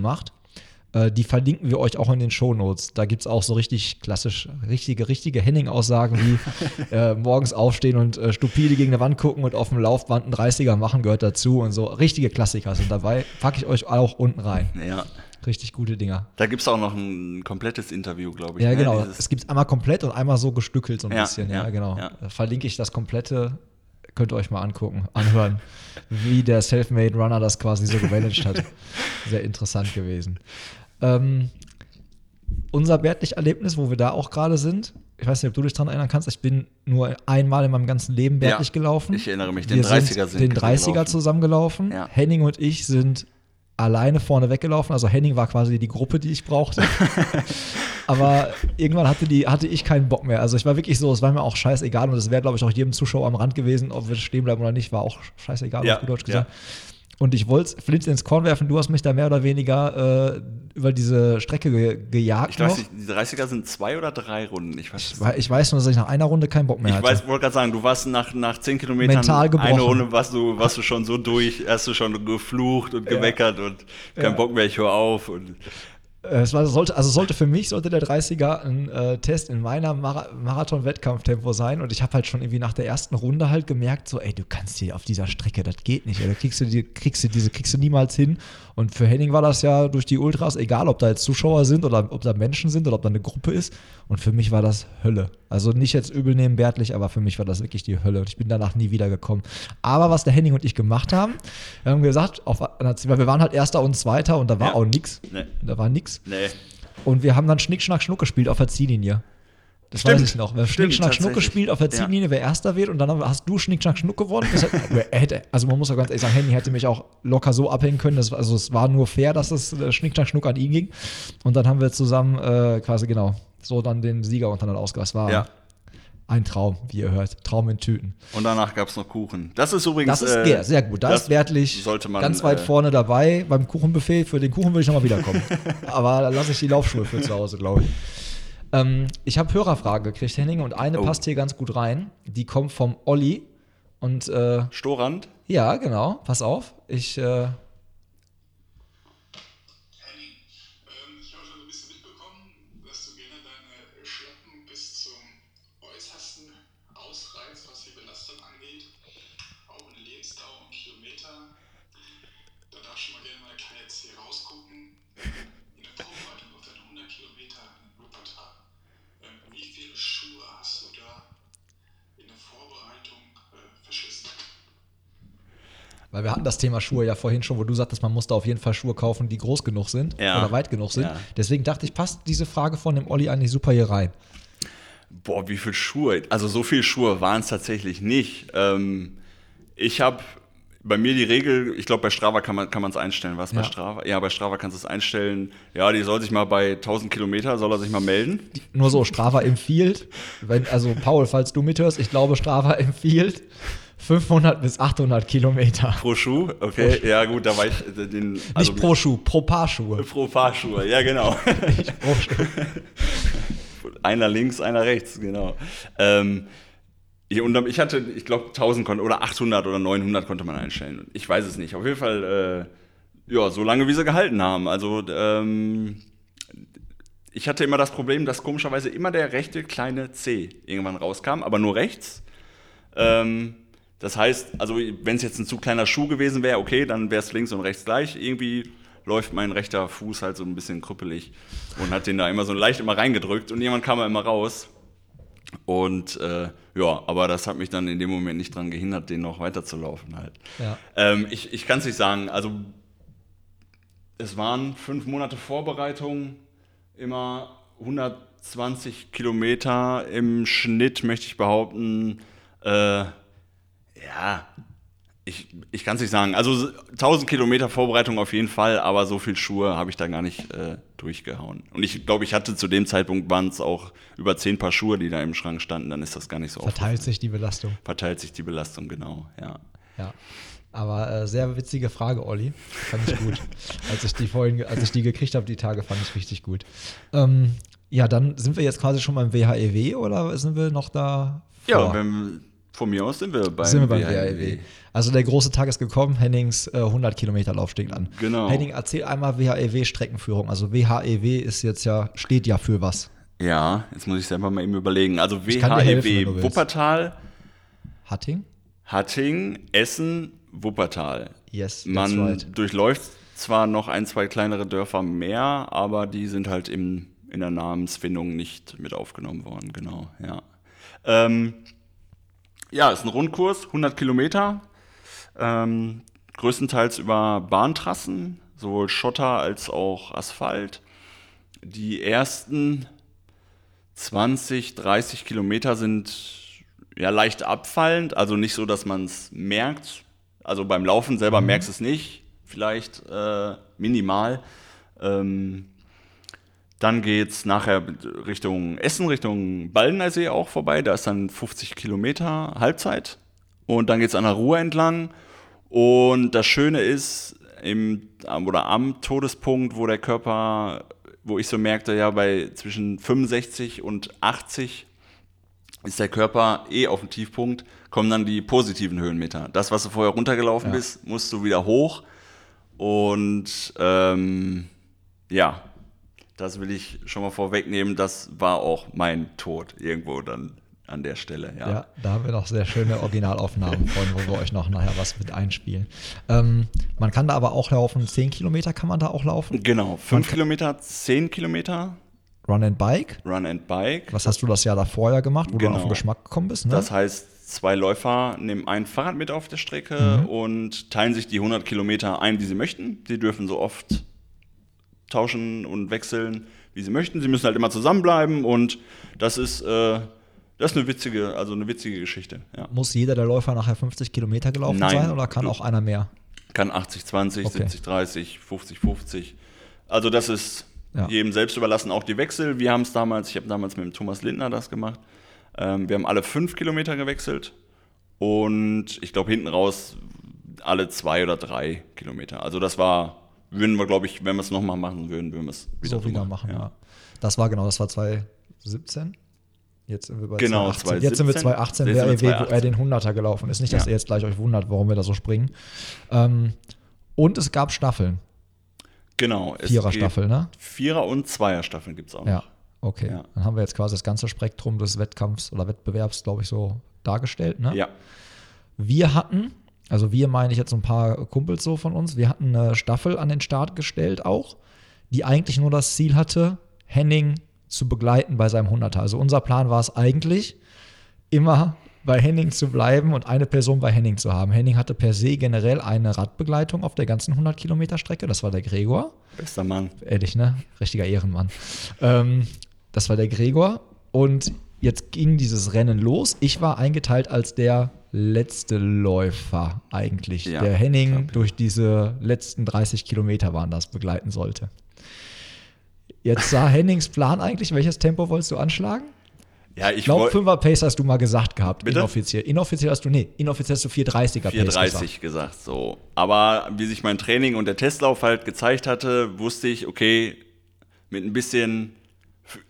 Äh, die verlinken wir euch auch in den Shownotes. Da gibt es auch so richtig klassisch, richtige, richtige Henning-Aussagen wie äh, morgens aufstehen und äh, stupide gegen eine Wand gucken und auf dem Laufband einen 30er machen gehört dazu und so. Richtige Klassiker sind dabei. Packe ich euch auch unten rein. Ja. Richtig gute Dinger. Da gibt es auch noch ein komplettes Interview, glaube ich. Ja, ne? genau. Dieses- es gibt einmal komplett und einmal so gestückelt so ein Ja, bisschen. Ja, ja, genau. ja. Da verlinke ich das komplette. Könnt ihr euch mal angucken, anhören, wie der Selfmade Runner das quasi so gemanagt hat. Sehr interessant gewesen. Ähm, unser Bärtlich-Erlebnis, wo wir da auch gerade sind, ich weiß nicht, ob du dich daran erinnern kannst, ich bin nur einmal in meinem ganzen Leben Bärtlich Ja, gelaufen. ich erinnere mich, den wir 30er sind den wir 30er gelaufen. zusammengelaufen. Ja. Henning und ich sind alleine vorne weggelaufen. Also Henning war quasi die Gruppe, die ich brauchte. Aber irgendwann hatte, die, hatte ich keinen Bock mehr. Also ich war wirklich so, es war mir auch scheißegal und es wäre, glaube ich, auch jedem Zuschauer am Rand gewesen, ob wir stehen bleiben oder nicht, war auch scheißegal, Ja, auf gut Deutsch ja. Und ich wollte Flint ins Korn werfen, du hast mich da mehr oder weniger äh, über diese Strecke ge gejagt Ich weiß nicht, die 30er sind zwei oder drei Runden. Ich weiß, Ich wei- ich weiß nur, dass ich nach einer Runde keinen Bock mehr ich hatte. weiß, wollte gerade sagen, du warst nach, nach zehn Kilometern Mental gebrochen. eine Runde, warst du, warst du schon so durch, hast du schon geflucht und gemeckert und kein Ja. Bock mehr, ich höre auf. Und Es war, sollte, also sollte für mich sollte der 30er ein äh, Test in meiner Mara Marathon-Wettkampftempo sein und ich habe halt schon irgendwie nach der ersten Runde halt gemerkt, so, ey, du kannst hier auf dieser Strecke, das geht nicht, da kriegst du, die, kriegst du diese, kriegst du niemals hin. Und für Henning war das ja durch die Ultras, egal ob da jetzt Zuschauer sind oder ob da Menschen sind oder ob da eine Gruppe ist. Und für mich war das Hölle. Also nicht jetzt übel nehmen Bärtlich, aber für mich war das wirklich die Hölle. Und ich bin danach nie wieder gekommen. Aber was der Henning und ich gemacht haben, wir haben gesagt, auf, weil wir waren halt Erster und Zweiter und da war Ja. auch nix. Nee. Da war nee. Und wir haben dann Schnick, Schnack, Schnuck gespielt auf der Ziellinie. Das Stimmt. weiß ich noch. Wir haben Schnick, Schnack, Schnuck gespielt auf der Ja. Ziellinie, wer Erster wird. Und dann hast du Schnick, Schnack, Schnuck gewonnen. Hätte, also man muss auch ganz ehrlich sagen, Henny hätte mich auch locker so abhängen können. Das, also es war nur fair, dass es äh, Schnick, Schnack, Schnuck an ihn ging. Und dann haben wir zusammen äh, quasi genau so dann den Sieger untereinander war Ja. Ein Traum, wie ihr hört. Traum in Tüten. Und danach gab es noch Kuchen. Das ist übrigens. Das ist äh, sehr gut. Da das ist Wertlich sollte man, ganz weit äh, vorne dabei beim Kuchenbuffet. Für den Kuchen würde ich nochmal wiederkommen. Aber da lasse ich die Laufschuhe für zu Hause, glaube ich. Ähm, ich habe Hörerfrage gekriegt, Henning, und eine Oh. passt hier ganz gut rein. Die kommt vom Olli. Und äh, Storand. ja, genau, pass auf. Ich äh, Weil wir hatten das Thema Schuhe ja vorhin schon, wo du sagtest, man muss da auf jeden Fall Schuhe kaufen, die groß genug sind Ja. oder weit genug sind. Ja. Deswegen dachte ich, passt diese Frage von dem Olli eigentlich super hier rein. Boah, wie viel Schuhe? Also so viele Schuhe waren es tatsächlich nicht. Ähm, ich habe bei mir die Regel, ich glaube bei Strava kann man es einstellen. Was Ja. bei Strava? Ja, bei Strava kannst du es einstellen. Ja, die soll sich mal bei 1000 Kilometer, soll er sich mal melden. Nur so, Strava empfiehlt, wenn, also Paul, falls du mithörst, ich glaube, Strava empfiehlt 500 bis 800 Kilometer. Pro Schuh, okay. Ja gut, da war ich äh, den... also Nicht pro Schuh, pro Paar Schuhe. Pro Fahrschuhe, ja genau. Nicht pro Schuh. einer links, einer rechts, genau. Ähm, Ich, und ich hatte, ich glaube, 1000 kon- oder 800 oder 900 konnte man einstellen. Ich weiß es nicht. Auf jeden Fall, äh, ja, so lange wie sie gehalten haben. Also, ähm, ich hatte immer das Problem, dass komischerweise immer der rechte kleine C irgendwann rauskam, aber nur rechts. Ähm, das heißt, also wenn es jetzt ein zu kleiner Schuh gewesen wäre, okay, dann wäre es links und rechts gleich. Irgendwie läuft mein rechter Fuß halt so ein bisschen krüppelig und hat den da immer so leicht immer reingedrückt und irgendwann kam er immer raus. Und äh, ja, aber das hat mich dann in dem Moment nicht dran gehindert, den noch weiterzulaufen halt. Ja. Ähm, ich ich kann es nicht sagen. Also es waren fünf Monate Vorbereitung, immer 120 Kilometer im Schnitt, möchte ich behaupten. Äh, ja, ich, ich kann es nicht sagen. Also 1000 Kilometer Vorbereitung auf jeden Fall, aber so viel Schuhe habe ich da gar nicht äh, durchgehauen. Und ich glaube, ich hatte zu dem Zeitpunkt waren es auch über 10 Paar Schuhe, die da im Schrank standen. Dann ist das gar nicht so Verteilt sich die Belastung. verteilt sich die Belastung, genau, ja. Ja. Aber äh, sehr witzige Frage, Olli. Fand ich gut. als ich die vorhin, als ich die gekriegt habe, die Tage, fand ich richtig gut. Ähm, ja, dann sind wir jetzt quasi schon beim WHEW oder sind wir noch da? Ja, vor? wenn, von mir aus sind wir beim, sind wir beim WHEW. Also der große Tag ist gekommen, Hennings äh, 100 Kilometer Lauf steht an. Genau. Henning, erzähl einmal WHEW Streckenführung. Also WHEW ist jetzt ja, steht ja für was? Ja, jetzt muss ich selber mal eben überlegen. Also WHEW willst. Wuppertal, Hatting? Hatting, Essen, Wuppertal. Yes, Man right. durchläuft zwar noch ein, zwei kleinere Dörfer mehr, aber die sind halt im, in der Namensfindung nicht mit aufgenommen worden, genau, ja. Ähm, ja, ist ein Rundkurs, 100 Kilometer, ähm, größtenteils über Bahntrassen, sowohl Schotter als auch Asphalt. Die ersten 20, 30 Kilometer sind ja leicht abfallend, also nicht so, dass man es merkt. Also beim Laufen selber merkst du es nicht, vielleicht äh, minimal. Ähm, dann geht es nachher Richtung Essen, Richtung Baldener See auch vorbei. Da ist dann 50 Kilometer Halbzeit. Und dann geht es an der Ruhr entlang. Und das Schöne ist, im, am- oder am Todespunkt, wo der Körper, wo ich so merkte, ja, bei zwischen 65 und 80 ist der Körper eh auf dem Tiefpunkt, kommen dann die positiven Höhenmeter. Das, was du vorher runtergelaufen Ja. bist, musst du wieder hoch. Und ähm, ja, das will ich schon mal vorwegnehmen. Das war auch mein Tod irgendwo dann an der Stelle. Ja, Ja, da haben wir noch sehr schöne Originalaufnahmen von, wo wir euch noch nachher was mit einspielen. Ähm, man kann da aber auch laufen, 10 Kilometer kann man da auch laufen. Genau, 5 Kilometer, 10 Kilometer, Run and Bike. Run and Bike. Was hast du das Jahr davor ja gemacht, wo du Genau. auf den Geschmack gekommen bist? Ne? Das heißt, zwei Läufer nehmen ein Fahrrad mit auf der Strecke Mhm. und teilen sich die 100 Kilometer ein, die sie möchten. Sie dürfen so oft tauschen und wechseln, wie sie möchten. Sie müssen halt immer zusammenbleiben und das ist, äh, das ist eine witzige, also eine witzige Geschichte. Ja. Muss jeder der Läufer nachher 50 Kilometer gelaufen Nein. sein oder kann auch einer mehr? Kann 80, 20, Okay. 70, 30, 50, 50. Also das ist Ja. jedem selbst überlassen, auch die Wechsel. Wir haben es damals, ich habe damals mit dem Thomas Lindner das gemacht. Ähm, wir haben alle fünf Kilometer gewechselt und ich glaube hinten raus alle zwei oder drei Kilometer. Also das war, würden wir, glaube ich, wenn wir es nochmal machen würden, würden wir es wieder so wieder machen, ja. Das war genau, das war 2017. Jetzt sind wir bei Genau, 2018. Jetzt sind wir 2018, 2017. wer Jetzt sind wir wo er den 100er gelaufen ist. Nicht, dass Ja. ihr jetzt gleich euch wundert, warum wir da so springen. Ähm, und es gab Staffeln. Genau. Vierer-Staffel, ne? Vierer- und Zweier-Staffeln gibt es auch. Ja, okay. Ja. Dann haben wir jetzt quasi das ganze Spektrum des Wettkampfs oder Wettbewerbs, glaube ich, so dargestellt. Ne? Ja. Wir hatten, also wir meine ich jetzt so ein paar Kumpels so von uns, wir hatten eine Staffel an den Start gestellt auch, die eigentlich nur das Ziel hatte, Henning zu begleiten bei seinem 100er. Also unser Plan war es eigentlich, immer bei Henning zu bleiben und eine Person bei Henning zu haben. Henning hatte per se generell eine Radbegleitung auf der ganzen 100 Kilometer Strecke, das war der Gregor. Bester Mann. Ehrlich, ne? Richtiger Ehrenmann. Ähm, das war der Gregor. Und jetzt ging dieses Rennen los. Ich war eingeteilt als der letzte Läufer eigentlich, Ja, der Henning klar. durch diese letzten 30 Kilometer waren das begleiten sollte. Jetzt sah Hennings Plan eigentlich, welches Tempo wolltest du anschlagen? Ja, Ich glaube, wollte 5er Pace hast du mal gesagt gehabt, Bitte? inoffiziell. Inoffiziell hast du, nee, inoffiziell hast du 430er Pace 430 gesagt, so. Aber wie sich mein Training und der Testlauf halt gezeigt hatte, wusste ich, okay, mit ein bisschen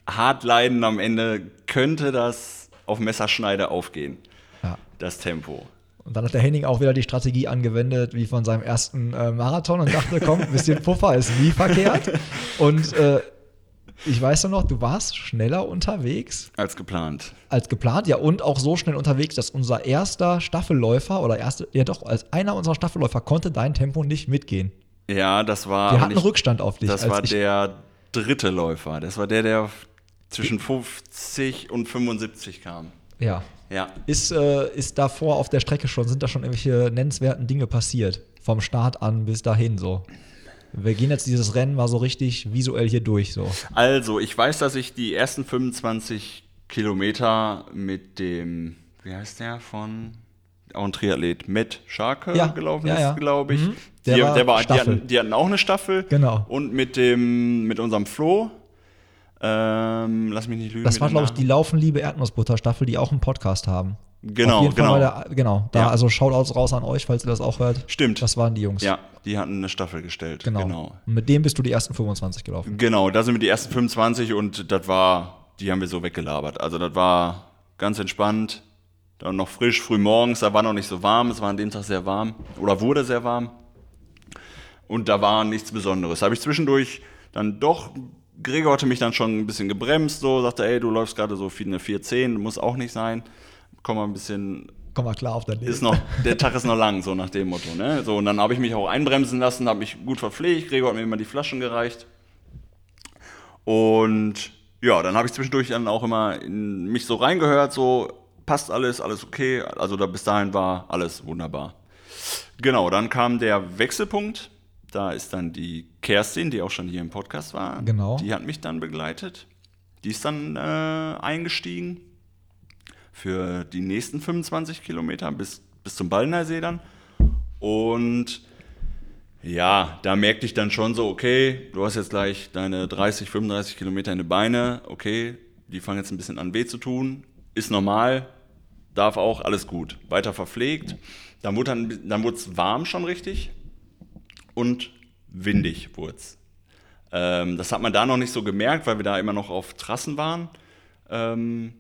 Hartleiden am Ende könnte das auf Messerschneide aufgehen. Ja. das Tempo. Und dann hat der Henning auch wieder die Strategie angewendet, wie von seinem ersten äh, Marathon und dachte, komm, ein bisschen Puffer ist nie verkehrt. Und äh, ich weiß ja noch, du warst schneller unterwegs Als geplant. als geplant, ja, und auch so schnell unterwegs, dass unser erster Staffelläufer oder erste, ja doch, als einer unserer Staffelläufer konnte dein Tempo nicht mitgehen. Ja, das war. Wir hatten nicht- Rückstand auf dich. Das war ich, der dritte Läufer. Das war der, der zwischen 50 und 75 kam. Ja. Ja. Ist, äh, ist davor auf der Strecke schon, sind da schon irgendwelche nennenswerten Dinge passiert? Vom Start an bis dahin so. Wir gehen jetzt dieses Rennen mal so richtig visuell hier durch. So. Also, ich weiß, dass ich die ersten 25 Kilometer mit dem, wie heißt der von, auch ein Triathlet, Matt Scharke Ja, gelaufen ja, ja. ist, glaube ich. Mhm. Der Die, war der war, die, hatten, die hatten auch eine Staffel. Genau. Und mit dem, mit unserem Flo, ähm, lass mich nicht lügen. Das war, glaube ich, die Laufen Liebe Erdnussbutter Staffel, die auch einen Podcast haben. Genau, Auf jeden genau. Fall der, genau. Da, Ja. Also Shoutouts raus an euch, falls ihr das auch hört. Stimmt. Das waren die Jungs. Ja, die hatten eine Staffel gestellt. Genau. genau. Und mit dem bist du die ersten 25 gelaufen. Genau, da sind wir die ersten 25 und das war, die haben wir so weggelabert. Also das war ganz entspannt, dann noch frisch, früh morgens, da war noch nicht so warm, es war an dem Tag sehr warm oder wurde sehr warm. Und da war nichts Besonderes. Habe ich zwischendurch dann doch, Gregor hatte mich dann schon ein bisschen gebremst, so, sagte, ey, du läufst gerade so viel eine 410, muss auch nicht sein. Komm mal ein bisschen Komm mal klar auf dein Leben. ist noch, der Tag ist noch lang, so nach dem Motto. Ne? So, und dann habe ich mich auch einbremsen lassen, habe mich gut verpflegt, Gregor hat mir immer die Flaschen gereicht. Und ja, dann habe ich zwischendurch dann auch immer in mich so reingehört, so passt alles, alles okay. Also da bis dahin war alles wunderbar. Genau, dann kam der Wechselpunkt. Da ist dann die Kerstin, die auch schon hier im Podcast war. Genau. Die hat mich dann begleitet. Die ist dann äh, eingestiegen für die nächsten 25 Kilometer bis, bis zum Ballnersee dann. Und ja, da merkte ich dann schon so, okay, du hast jetzt gleich deine 30, 35 Kilometer in die Beine, okay, die fangen jetzt ein bisschen an weh zu tun, ist normal, darf auch, alles gut. Weiter verpflegt. Dann wurde dann, dann es warm schon richtig und windig wurde es. Ähm, das hat man da noch nicht so gemerkt, weil wir da immer noch auf Trassen waren. Ähm,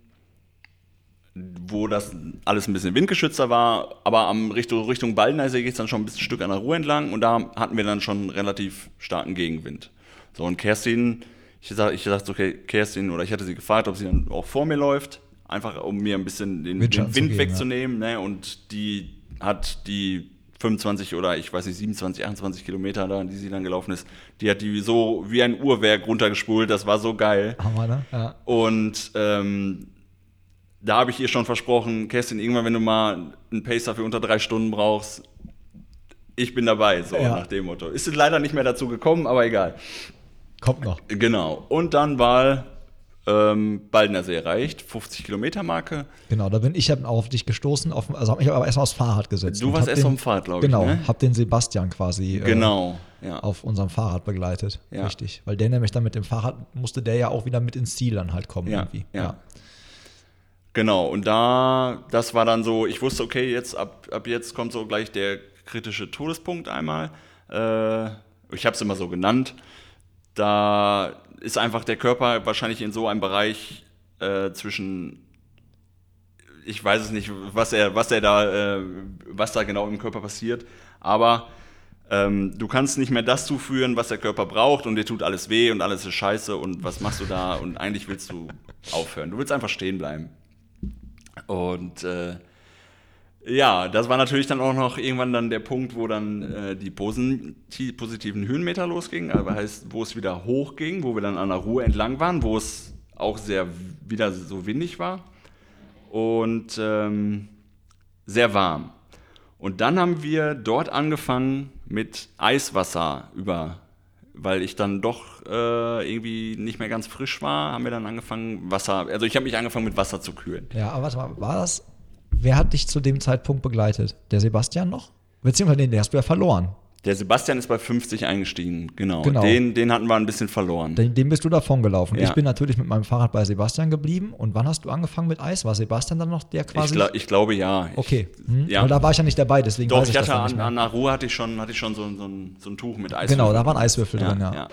wo das alles ein bisschen windgeschützter war, aber am Richtung, Richtung Ballnersee geht es dann schon ein bisschen Stück an der Ruhr entlang und da hatten wir dann schon relativ starken Gegenwind. So, und Kerstin, ich sag, ich dachte, okay, Kerstin, oder ich hatte sie gefragt, ob sie dann auch vor mir läuft, einfach um mir ein bisschen den, den Wind wegzunehmen, ne? und die hat die 25 oder ich weiß nicht, 27, 28 Kilometer da, die sie dann gelaufen ist, die hat die so wie ein Uhrwerk runtergespult, das war so geil. Hammer, ne? Ja. Und ähm, da habe ich ihr schon versprochen, Kerstin, irgendwann, wenn du mal einen Pacer für unter drei Stunden brauchst, ich bin dabei, so Ja. nach dem Motto. Ist leider nicht mehr dazu gekommen, aber egal. Kommt noch. Genau. Und dann war ähm, Baldnersee erreicht, 50 Kilometer Marke. Genau, da bin ich hab auch auf dich gestoßen, auf, also habe mich aber erstmal aufs Fahrrad gesetzt. Du warst erst den- auf dem Fahrrad, glaube ich, Genau, ne? hab den Sebastian quasi äh, Genau. Ja. auf unserem Fahrrad begleitet. Ja. Richtig. Weil der nämlich dann mit dem Fahrrad musste der ja auch wieder mit ins Ziel dann halt kommen Ja, irgendwie. ja. Genau, und da, das war dann so, ich wusste, okay, jetzt ab, ab jetzt kommt so gleich der kritische Todespunkt einmal. Äh, ich habe es immer so genannt. Da ist einfach der Körper wahrscheinlich in so einem Bereich äh, zwischen, ich weiß es nicht, was er, was er da, äh, was da genau im Körper passiert, aber ähm, du kannst nicht mehr das zuführen, was der Körper braucht und dir tut alles weh und alles ist scheiße und was machst du da und eigentlich willst du aufhören. Du willst einfach stehen bleiben. Und äh, ja, das war natürlich dann auch noch irgendwann dann der Punkt, wo dann äh, die posi- positiven Höhenmeter losgingen, aber heißt, wo es wieder hochging, wo wir dann an der Ruhe entlang waren, wo es auch sehr wieder so windig war und ähm, sehr warm. Und dann haben wir dort angefangen mit Eiswasser über, weil ich dann doch äh, irgendwie nicht mehr ganz frisch war, haben wir dann angefangen, Wasser, also ich habe mich angefangen mit Wasser zu kühlen. Ja, aber warte mal, war das, wer hat dich zu dem Zeitpunkt begleitet? Der Sebastian noch? Beziehungsweise den, den hast du ja verloren. Der Sebastian ist bei 50 eingestiegen, genau. Genau. Den, den hatten wir ein bisschen verloren. Den, dem bist du davon gelaufen. Ja. Ich bin natürlich mit meinem Fahrrad bei Sebastian geblieben. Und wann hast du angefangen mit Eis? War Sebastian dann noch der ich, quasi? gla ich glaube ja. Ich, okay. Hm? Ja. Weil da war ich ja nicht dabei, deswegen Doch, weiß ich ich das hatte an, mehr. an Ruhe hatte ich schon, hatte ich schon so, so, ein, so ein Tuch mit Eis. Genau, da waren Eiswürfel drin, ja.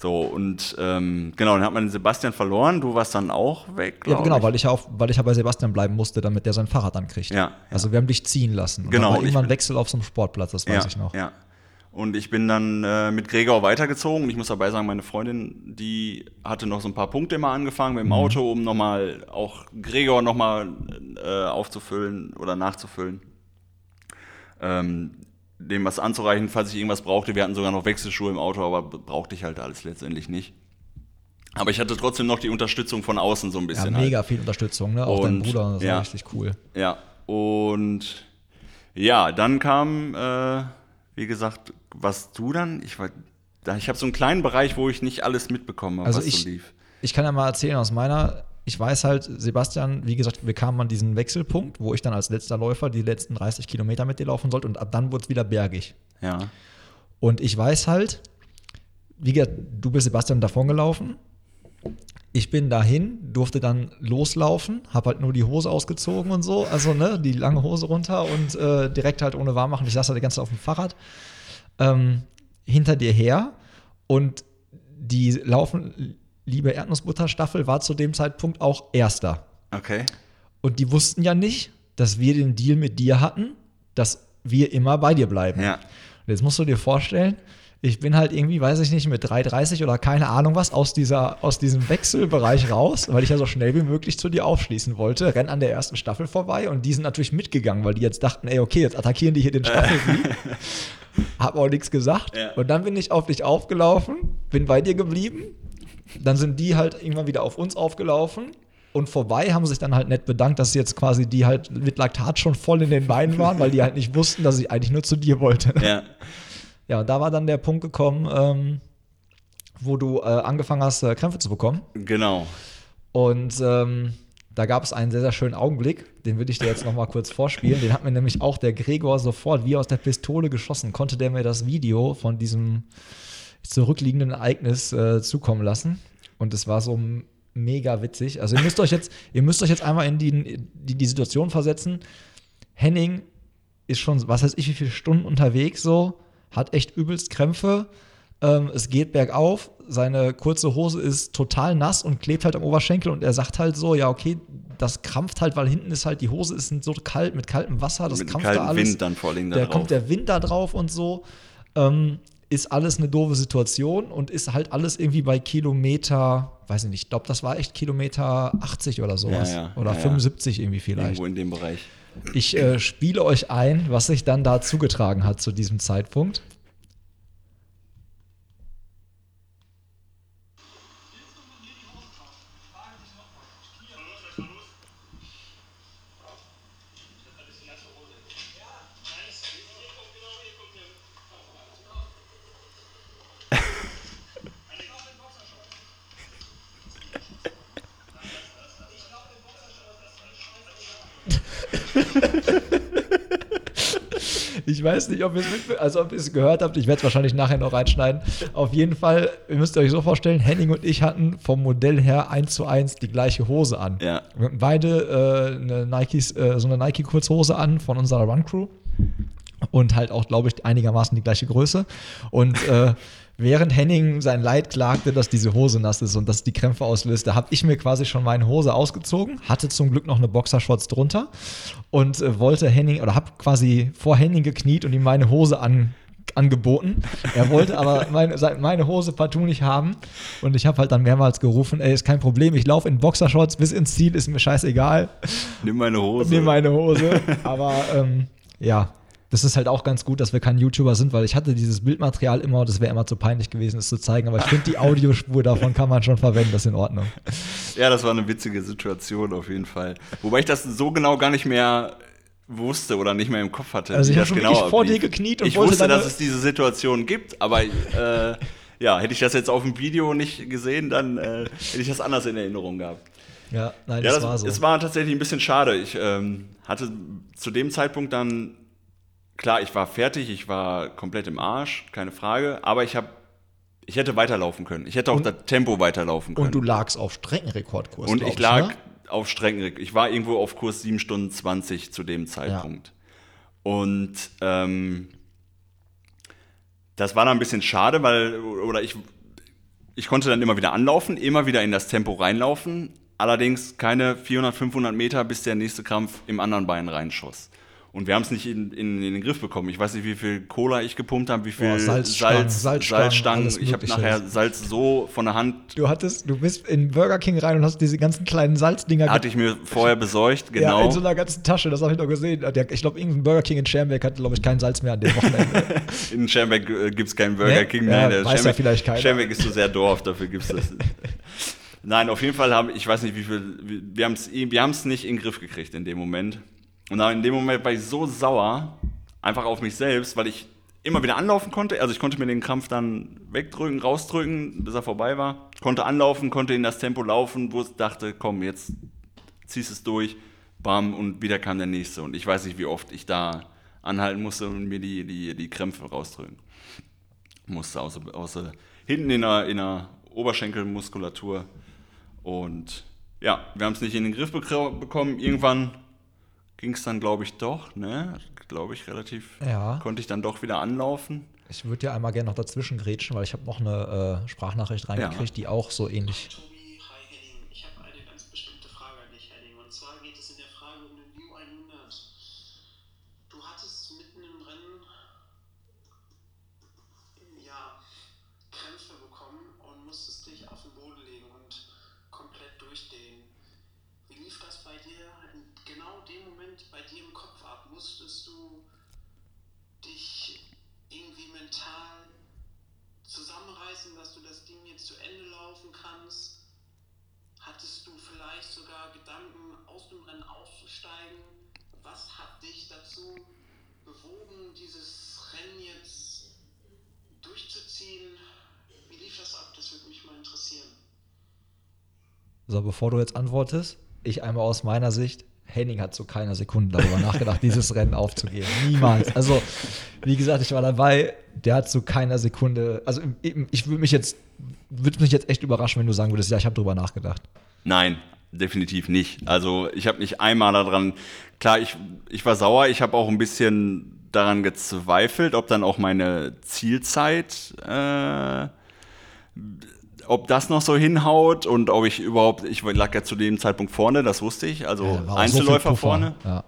So, und ähm, genau, dann hat man den Sebastian verloren, du warst dann auch weg, Ja, genau, ich. weil ich ja auf, weil ich ja bei Sebastian bleiben musste, damit der sein Fahrrad dann kriegt. Ja, Also wir haben dich ziehen lassen. Und Genau, Da war bin- Wechsel auf so einem Sportplatz, das weiß ja, ich noch. Ja. Und ich bin dann äh, mit Gregor weitergezogen. Ich muss dabei sagen, meine Freundin, die hatte noch so ein paar Punkte immer angefangen mit dem Auto, um nochmal auch Gregor nochmal äh, aufzufüllen oder nachzufüllen. Ähm, dem was anzureichen, falls ich irgendwas brauchte. Wir hatten sogar noch Wechselschuhe im Auto, aber brauchte ich halt alles letztendlich nicht. Aber ich hatte trotzdem noch die Unterstützung von außen so ein Ja, bisschen. halt. mega viel Unterstützung, ne? Auch dein Und, Bruder, das ja. war richtig cool. Ja, und ja, dann kam, äh, wie gesagt, was du dann, ich war, da, ich habe so einen kleinen Bereich, wo ich nicht alles mitbekommen habe, Also was ich, so lief. ich kann ja mal erzählen aus meiner, ich weiß halt, Sebastian, wie gesagt, wir kamen an diesen Wechselpunkt, wo ich dann als letzter Läufer die letzten 30 Kilometer mit dir laufen sollte und ab dann wurde es wieder bergig. Ja, Und ich weiß halt, wie gesagt, du bist Sebastian davon gelaufen. Ich bin dahin, durfte dann loslaufen, habe halt nur die Hose ausgezogen und so, also ne, die lange Hose runter und äh, direkt halt ohne warm machen. Ich saß da die ganze Zeit auf dem Fahrrad ähm, hinter dir her und die laufen, liebe Erdnussbutter-Staffel war zu dem Zeitpunkt auch erster. okay. Und die wussten ja nicht, dass wir den Deal mit dir hatten, dass wir immer bei dir bleiben. Ja, Und jetzt musst du dir vorstellen, ich bin halt irgendwie, weiß ich nicht, mit 3,30 oder keine Ahnung was aus, dieser, aus diesem Wechselbereich raus, weil ich ja so schnell wie möglich zu dir aufschließen wollte, renn an der ersten Staffel vorbei und die sind natürlich mitgegangen, weil die jetzt dachten, ey, okay, jetzt attackieren die hier den Staffelsieg. Hab auch nichts gesagt. Ja. Und dann bin ich auf dich aufgelaufen, bin bei dir geblieben. Dann sind die halt irgendwann wieder auf uns aufgelaufen. Und vorbei haben sich dann halt nett bedankt, dass jetzt quasi die halt mit Laktat schon voll in den Beinen waren, weil die halt nicht wussten, dass ich eigentlich nur zu dir wollte. ja, Ja, da war dann der Punkt gekommen, ähm, wo du äh, angefangen hast, äh, Krämpfe zu bekommen. genau. Und ähm, da gab es einen sehr, sehr schönen Augenblick, den will ich dir jetzt noch mal kurz vorspielen. Den hat mir nämlich auch der Gregor sofort wie aus der Pistole geschossen, konnte der mir das Video von diesem zurückliegenden Ereignis äh, zukommen lassen. Und es war so mega witzig. Also ihr müsst euch jetzt, ihr müsst euch jetzt einmal in die, die, die Situation versetzen. Henning ist schon, was weiß ich, wie viele Stunden unterwegs so, hat echt übelst Krämpfe. Ähm, es geht bergauf, seine kurze Hose ist total nass und klebt halt am Oberschenkel und er sagt halt so, ja, okay, das krampft halt, weil hinten ist halt die Hose ist so kalt mit kaltem Wasser, das Mit krampft da alles. Wind dann vor allem da Da drauf. kommt der Wind da drauf und so. Ähm, ist alles eine doofe Situation und ist halt alles irgendwie bei Kilometer, weiß ich nicht, ich glaube, das war echt Kilometer 80 oder sowas. Ja, ja, oder ja, ja. 75 irgendwie vielleicht. Irgendwo in dem Bereich. Ich äh, spiele euch ein, was sich dann da zugetragen hat zu diesem Zeitpunkt. Ich weiß nicht, ob ihr es also ob ihr es gehört habt. Ich werde es wahrscheinlich nachher noch reinschneiden. Auf jeden Fall, ihr müsst euch so vorstellen, Henning und ich hatten vom Modell her eins zu eins die gleiche Hose an. Ja. Wir hatten beide äh, eine Nikes, äh, so eine Nike-Kurzhose an von unserer Run-Crew. Und halt auch, glaube ich, einigermaßen die gleiche Größe. Und äh, während Henning sein Leid klagte, dass diese Hose nass ist und dass die Krämpfe auslöst, da habe ich mir quasi schon meine Hose ausgezogen, hatte zum Glück noch eine Boxershorts drunter und äh, wollte Henning oder habe quasi vor Henning gekniet und ihm meine Hose an, angeboten. Er wollte aber meine, meine Hose partout nicht haben und ich habe halt dann mehrmals gerufen, ey, ist kein Problem, ich laufe in Boxershorts bis ins Ziel, ist mir scheißegal Nimm meine Hose. mir meine Hose. Aber ähm, ja, das ist halt auch ganz gut, dass wir kein YouTuber sind, weil ich hatte dieses Bildmaterial immer und es wäre immer zu peinlich gewesen, es zu zeigen. Aber ich finde, die Audiospur davon kann man schon verwenden, das ist in Ordnung. Ja, das war eine witzige Situation auf jeden Fall. Wobei ich das so genau gar nicht mehr wusste oder nicht mehr im Kopf hatte. Also ich hab das schon genau vor dir gekniet und Ich wusste, dass es diese Situation gibt, aber äh, ja, hätte ich das jetzt auf dem Video nicht gesehen, dann äh, hätte ich das anders in Erinnerung gehabt. Ja, nein, Ja, das, das, war so. es war tatsächlich ein bisschen schade. Ich ähm, hatte zu dem Zeitpunkt dann, klar, ich war fertig, ich war komplett im Arsch, keine Frage, aber ich habe, ich hätte weiterlaufen können. Ich hätte auch das Tempo weiterlaufen können. und du lagst auf Streckenrekordkurs. Und ich lag Ne? auf Strecken, ich war irgendwo auf Kurs 7 Stunden 20 zu dem Zeitpunkt. Und ähm, das war dann ein bisschen schade, weil, oder ich, ich konnte dann immer wieder anlaufen, immer wieder in das Tempo reinlaufen, allerdings keine 400, 500 Meter, bis der nächste Krampf im anderen Bein reinschoss. Und wir haben es nicht in, in, in den Griff bekommen. Ich weiß nicht, wie viel Cola ich gepumpt habe, wie viel Boah, Salzstangen, Salz, Salzstangen, Ich habe nachher Salz so von der Hand, Du hattest, du bist in Burger King rein und hast diese ganzen kleinen Salzdinger hatte ich mir vorher besorgt, Ja, genau. in so einer ganzen Tasche, das habe ich noch gesehen. Ich glaube, irgendein Burger King in Schermbeck hatte, glaube ich, kein Salz mehr an dem Wochenende. In Schermbeck äh, gibt es keinen Burger Nee? King Ja, mehr. Der weiß ja Schermbeck, vielleicht keiner. Schermbeck ist so sehr Dorf, dafür gibt es das. Nein, auf jeden Fall haben, ich weiß nicht, wie viel, wir- wir haben es wir haben's nicht in den Griff gekriegt in dem Moment. Und in dem Moment war ich so sauer, einfach auf mich selbst, weil ich immer wieder anlaufen konnte. Also ich konnte mir den Krampf dann wegdrücken, rausdrücken, bis er vorbei war. Konnte anlaufen, konnte in das Tempo laufen, wo ich dachte, komm, jetzt ziehst es durch, bam, und wieder kam der nächste. Und ich weiß nicht, wie oft ich da anhalten musste und mir die, die, die Krämpfe rausdrücken musste, außer, außer hinten in der, in der Oberschenkelmuskulatur. Und ja, wir haben es nicht in den Griff bekommen. Irgendwann ging es dann, glaube ich, doch, ne? Glaube ich, relativ. Ja. Konnte ich dann doch wieder anlaufen. Ich würde ja einmal gerne noch dazwischen grätschen, weil ich habe noch eine äh, Sprachnachricht reingekriegt, die auch so ähnlich. Tobi, hi Henning. Ich habe eine ganz bestimmte Frage an dich, Henning. Und zwar geht es in der Frage um den View 100. Du hattest mitten im Rennen ja, Krämpfe bekommen und musstest dich auf den Boden legen und komplett durchdehnen. Wie lief das bei dir in genau dem Moment bei dir im Kopf ab? Musstest du dich irgendwie mental zusammenreißen, dass du das Ding jetzt zu Ende laufen kannst? Hattest du vielleicht sogar Gedanken, aus dem Rennen auszusteigen? Was hat dich dazu bewogen, dieses Rennen jetzt durchzuziehen? Wie lief das ab? Das würde mich mal interessieren. So, bevor du jetzt antwortest, ich einmal aus meiner Sicht. Henning hat zu keiner Sekunde darüber nachgedacht, dieses Rennen aufzugeben. Niemals. Also, wie gesagt, ich war dabei, der hat zu keiner Sekunde. Also, ich würde mich jetzt, würde mich jetzt echt überraschen, wenn du sagen würdest, ja, ich habe drüber nachgedacht. Nein, definitiv nicht. Also ich habe nicht einmal daran, klar, ich, ich war sauer, ich habe auch ein bisschen daran gezweifelt, ob dann auch meine Zielzeit, äh, ob das noch so hinhaut und ob ich überhaupt, ich lag ja zu dem Zeitpunkt vorne, das wusste ich, also Ja, so Einzelläufer Puffer. vorne. Ja.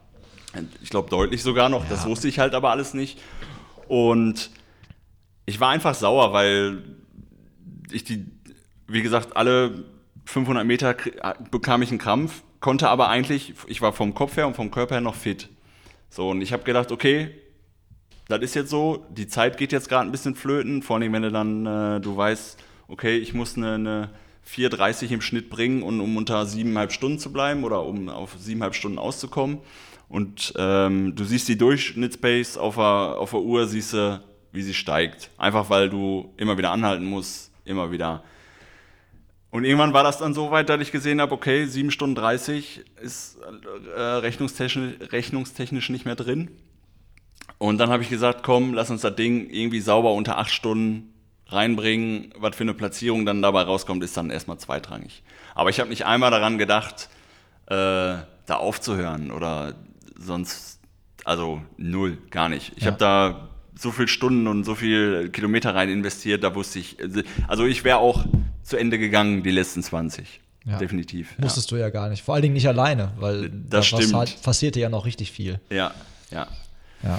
Ich glaube deutlich sogar noch, das Ja. wusste ich halt aber alles nicht. Und ich war einfach sauer, weil ich die, wie gesagt, alle 500 Meter krie- bekam ich einen Krampf, konnte aber eigentlich, ich war vom Kopf her und vom Körper her noch fit. So, und ich habe gedacht, okay, das ist jetzt so, die Zeit geht jetzt gerade ein bisschen flöten, vor allem wenn du dann, äh, du weißt, okay, ich muss eine, eine 4,30 im Schnitt bringen, und, um unter siebeneinhalb Stunden zu bleiben oder um auf siebeneinhalb Stunden auszukommen. Und ähm, du siehst die Durchschnittspace auf der, auf der Uhr, siehst du, wie sie steigt. Einfach weil du immer wieder anhalten musst, immer wieder. Und irgendwann war das dann so weit, dass ich gesehen habe, okay, 7 Stunden 30 ist äh, rechnungstechnisch, rechnungstechnisch nicht mehr drin. Und dann habe ich gesagt, komm, lass uns das Ding irgendwie sauber unter 8 Stunden reinbringen. Was für eine Platzierung dann dabei rauskommt, ist dann erstmal zweitrangig. Aber ich habe nicht einmal daran gedacht, äh, da aufzuhören oder sonst, also null, gar nicht. Ich Ja. habe da so viel Stunden und so viel Kilometer rein investiert, da wusste ich, also ich wäre auch zu Ende gegangen, die letzten 20. Ja. Definitiv. Musstest du ja gar nicht. Vor allen Dingen nicht alleine, weil Das da stimmt. passi- passierte ja noch richtig viel. Ja, ja. Ja.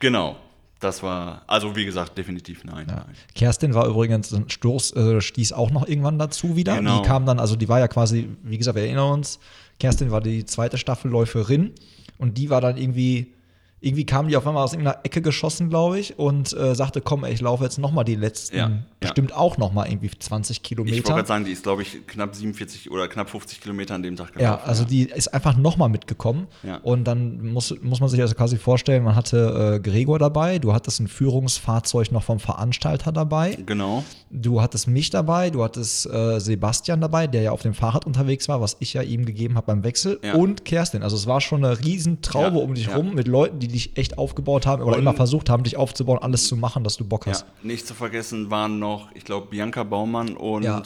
Genau. Das war, also wie gesagt, definitiv nein. Ja. nein. Kerstin war übrigens ein Stoß, äh, stieß auch noch irgendwann dazu wieder. Genau. Die kam dann, also die war ja quasi, wie gesagt, wir erinnern uns, Kerstin war die zweite Staffelläuferin und die war dann irgendwie, irgendwie kam die auf einmal aus irgendeiner Ecke geschossen, glaube ich, und äh, sagte, komm, ey, ich laufe jetzt noch mal die letzten, Ja, ja. bestimmt auch noch mal irgendwie 20 Ich wollte Kilometer. gerade sagen, die ist, glaube ich, knapp 47 oder knapp 50 Kilometer an dem Tag Ja, gelaufen. also die ist einfach nochmal mitgekommen. Ja. Und dann muss, muss man sich also quasi vorstellen, man hatte äh, Gregor dabei, du hattest ein Führungsfahrzeug noch vom Veranstalter dabei, Genau. du hattest mich dabei, du hattest äh, Sebastian dabei, der ja auf dem Fahrrad unterwegs war, was ich ja ihm gegeben habe beim Wechsel, Ja. und Kerstin. Also es war schon eine riesen Traube Ja, um dich ja. rum mit Leuten, die dich echt aufgebaut haben oder Und- immer versucht haben, dich aufzubauen, alles zu machen, dass du Bock Ja, hast. nicht zu vergessen waren noch, ich glaube, Bianca Baumann und Ja.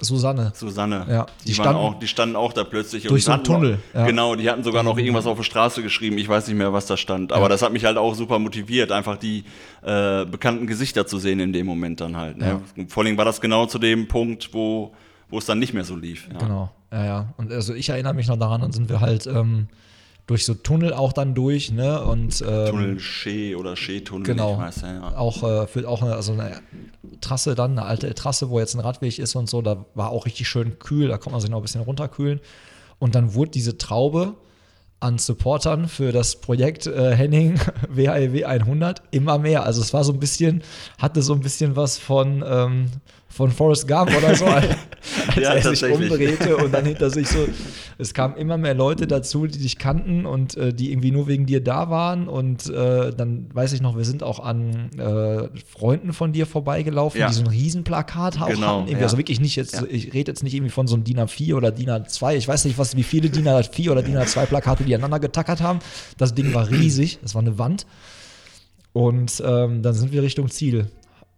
Susanne. Susanne. Ja, die, die standen- auch, die standen auch da plötzlich. Durch so einen noch- Tunnel, ja. Genau, die hatten sogar noch irgendwas auf der Straße geschrieben. Ich weiß nicht mehr, was da stand. Aber Ja. das hat mich halt auch super motiviert, einfach die äh, bekannten Gesichter zu sehen in dem Moment dann halt. Ne? Vor allem war das genau zu dem Punkt, wo, wo es dann nicht mehr so lief. Ja. Genau, ja, ja. Und also ich erinnere mich noch daran, dann sind wir halt ähm, durch so Tunnel auch dann durch, ne? Und ähm, Tunnel Schee oder Schee-Tunnel, Genau. ich weiß ja. ja. auch äh, für auch eine, also eine Trasse dann, eine alte Trasse, wo jetzt ein Radweg ist und so, da war auch richtig schön kühl, da konnte man sich noch ein bisschen runterkühlen. Und dann wurde diese Traube an Supportern für das Projekt äh, Henning WHEW 100 immer mehr. Also es war so ein bisschen, hatte so ein bisschen was von, ähm, von Forrest Gump oder so, als Ja, er sich umdrehte und dann hinter sich so, es kamen immer mehr Leute dazu, die dich kannten und äh, die irgendwie nur wegen dir da waren und äh, dann weiß ich noch, wir sind auch an äh, Freunden von dir vorbeigelaufen, Ja. die so ein Riesenplakat auch Genau, hatten. Ja. Also wirklich nicht jetzt, Ja. ich rede jetzt nicht irgendwie von so einem DIN A4 oder DIN A2, ich weiß nicht, was, wie viele DIN A4 oder DIN A2 Plakate die aneinander getackert haben. Das Ding war riesig, das war eine Wand. Und ähm, dann sind wir Richtung Ziel,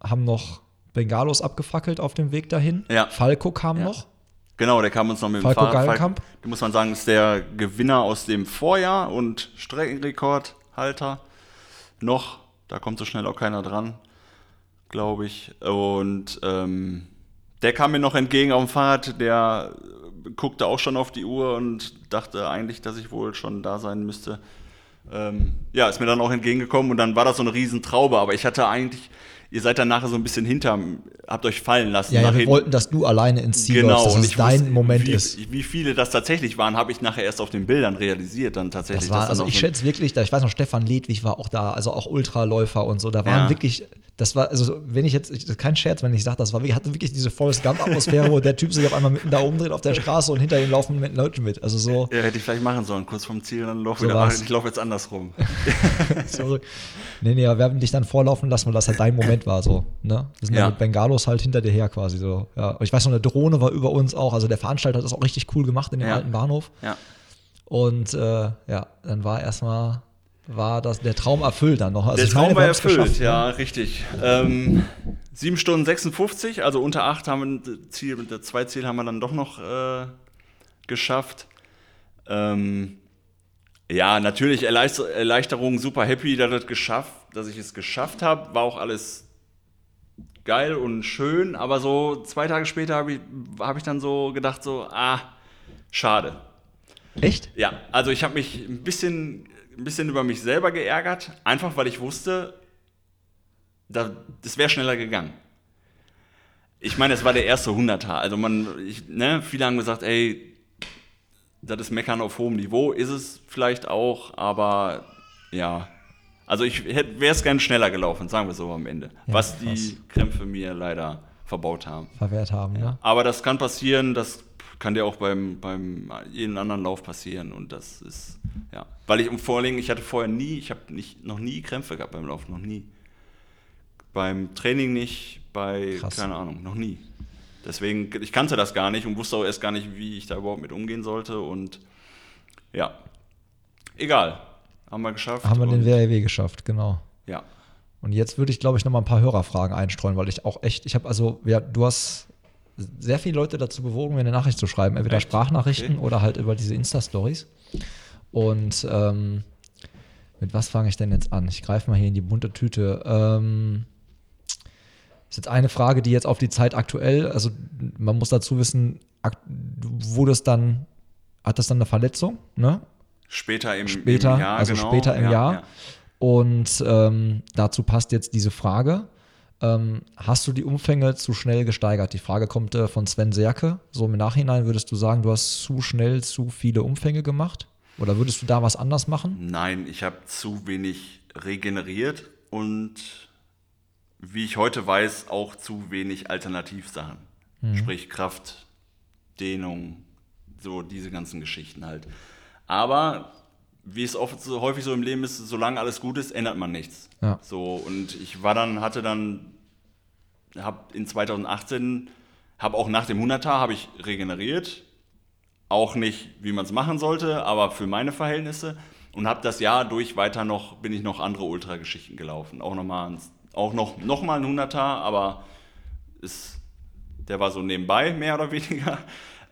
haben noch Bengalos abgefackelt auf dem Weg dahin. Ja. Falco kam Ja. noch. Genau, der kam uns noch mit dem Falco Fahrrad. Geilenkamp? Da muss man sagen, ist der Gewinner aus dem Vorjahr und Streckenrekordhalter. Noch, da kommt so schnell auch keiner dran, glaube ich. Und ähm, der kam mir noch entgegen auf dem Fahrrad, der guckte auch schon auf die Uhr und dachte eigentlich, dass ich wohl schon da sein müsste. Ähm, ja, ist mir dann auch entgegengekommen und dann war das so eine Riesentraube, aber ich hatte eigentlich, ihr seid dann nachher so ein bisschen hinter, habt euch fallen lassen. Ja, ja wir wollten, dass du alleine ins Ziel Genau, läufst, dass und es dein wusste, Moment wie, ist. Wie viele das tatsächlich waren, habe ich nachher erst auf den Bildern realisiert, dann tatsächlich. Das war, also ich schätze wirklich, da, ich weiß noch, Stefan Ledwig war auch da, also auch Ultraläufer und so. Da waren Ja. wirklich, das war, also wenn ich jetzt, ich, das ist kein Scherz, wenn ich sage, das war hatte wirklich diese Forrest Gump-Atmosphäre, wo der Typ sich auf einmal mitten da umdreht auf der Straße und hinter ihm laufen mit Leute mit. Also so Ja, hätte ich vielleicht machen sollen, kurz vom Ziel, dann lauf So wieder. war's. Ich laufe jetzt andersrum. zurück. Nee, nee, aber wir haben dich dann vorlaufen lassen, weil das halt dein Moment war, so. Ne? Wir sind Ja. mit Bengalos halt hinter dir her quasi so. Ja. Und ich weiß noch, eine Drohne war über uns auch. Also der Veranstalter hat das auch richtig cool gemacht in dem Ja. alten Bahnhof. Ja. Und äh, ja, dann war erstmal, war das der Traum erfüllt dann noch. Also Der meine, Traum wir war erfüllt, geschafft, ne? ja, richtig. Ähm, 7 Stunden 56, also unter 8 haben wir Ziel, das zwei Ziel haben wir dann doch noch äh, geschafft. Ähm, ja, natürlich Erleichter Erleichterung, super happy, dass, das geschafft, dass ich es geschafft habe. War auch alles geil und schön, aber so zwei Tage später habe ich, hab ich dann so gedacht, so, ah, schade. Echt? Ja, also ich habe mich ein bisschen, ein bisschen über mich selber geärgert, einfach weil ich wusste, da, das wäre schneller gegangen. Ich meine, es war der erste Hunderter. Also man, ich, ne, viele haben gesagt, ey, das ist Meckern auf hohem Niveau, ist es vielleicht auch, aber ja. Also ich wäre es gern schneller gelaufen, sagen wir so am Ende. was die. Krämpfe mir leider verbaut haben. Verwehrt haben, ne? Aber das kann passieren, das kann dir auch beim, beim jeden anderen Lauf passieren und das ist, ja. Weil ich, und vor allem, ich hatte vorher nie, ich habe noch nie Krämpfe gehabt beim Laufen, noch nie. Beim Training nicht, bei, Krass. keine Ahnung, noch nie. Deswegen, ich kannte das gar nicht und wusste auch erst gar nicht, wie ich da überhaupt mit umgehen sollte und ja, egal, haben wir geschafft. Haben wir den WRW geschafft, genau. Ja, Und jetzt würde ich, glaube ich, noch mal ein paar Hörerfragen einstreuen, weil ich auch echt, ich habe also, ja, du hast sehr viele Leute dazu bewogen, mir eine Nachricht zu schreiben, entweder Echt? Sprachnachrichten Okay. oder halt über diese Insta-Stories. Und ähm, mit was fange ich denn jetzt an? Ich greife mal hier in die bunte Tüte. Ähm, ist jetzt eine Frage, die jetzt auf die Zeit aktuell, also man muss dazu wissen, wurde es dann, hat das dann eine Verletzung, ne? später im, Später, im Jahr, also genau. später im ja, Jahr. Ja. Und ähm, dazu passt jetzt diese Frage. Ähm, hast du die Umfänge zu schnell gesteigert? Die Frage kommt äh, von Sven Serke. So im Nachhinein würdest du sagen, du hast zu schnell zu viele Umfänge gemacht? Oder würdest du da was anders machen? Nein, ich habe zu wenig regeneriert und wie ich heute weiß, auch zu wenig Alternativsachen. Sprich Kraft, Dehnung, so diese ganzen Geschichten halt. Aber wie es oft so häufig so im Leben ist, solange alles gut ist, ändert man nichts. Ja. So und ich war dann hatte dann habe in 2018 habe auch nach dem 100er habe ich regeneriert, auch nicht, wie man es machen sollte, aber für meine Verhältnisse. Und habe das Jahr durch weiter noch, bin ich noch andere Ultrageschichten gelaufen. Auch nochmal auch noch, noch mal ein 100er, aber es der war so nebenbei, mehr oder weniger.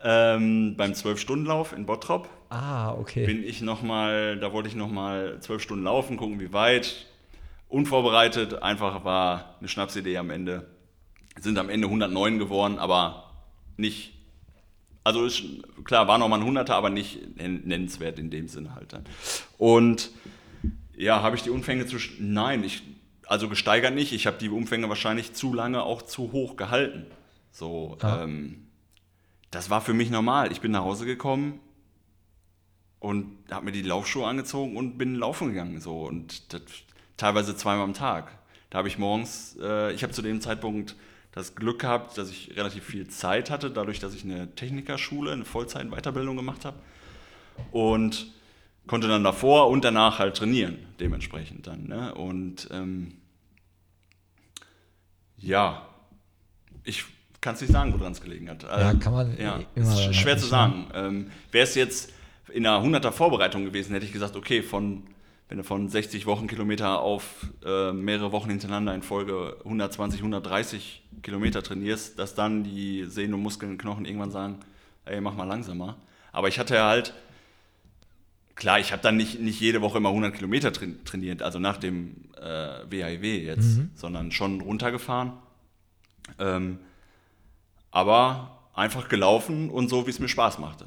Ähm, beim 12-Stunden-Lauf in Bottrop Ah, okay. bin ich nochmal, da wollte ich nochmal zwölf Stunden laufen, gucken, wie weit. Unvorbereitet, einfach war eine Schnapsidee am Ende. Sind am Ende 109 geworden, aber nicht, also ist, klar, war nochmal ein 100er, aber nicht nen- nennenswert in dem Sinne halt dann. Und ja, habe ich die Umfänge zu, nein, ich, also gesteigert nicht, ich habe die Umfänge wahrscheinlich zu lange auch zu hoch gehalten. So, Ja. ähm, das war für mich normal. Ich bin nach Hause gekommen, und habe mir die Laufschuhe angezogen und bin laufen gegangen so und das, teilweise zweimal am Tag. Da habe ich morgens, äh, ich habe zu dem Zeitpunkt das Glück gehabt, dass ich relativ viel Zeit hatte, dadurch, dass ich eine Technikerschule, eine Vollzeit-Weiterbildung gemacht habe und konnte dann davor und danach halt trainieren, dementsprechend dann. Ne? Und ähm, ja, ich kann es nicht sagen, woran es gelegen hat. Ja, kann man ja, immer ist sch- schwer zu sagen. Ähm, Wäre es jetzt in einer 100er Vorbereitung gewesen, hätte ich gesagt, okay, von, wenn du von 60 Wochenkilometer auf äh, mehrere Wochen hintereinander in Folge 120, 130 Kilometer trainierst, dass dann die Sehnen und Muskeln und Knochen irgendwann sagen, ey, mach mal langsamer. Aber ich hatte ja halt, klar, ich habe dann nicht, nicht jede Woche immer 100 Kilometer train- trainiert, also nach dem äh, WHIW jetzt, sondern schon runtergefahren. Ähm, aber einfach gelaufen und so, wie es mir Spaß machte.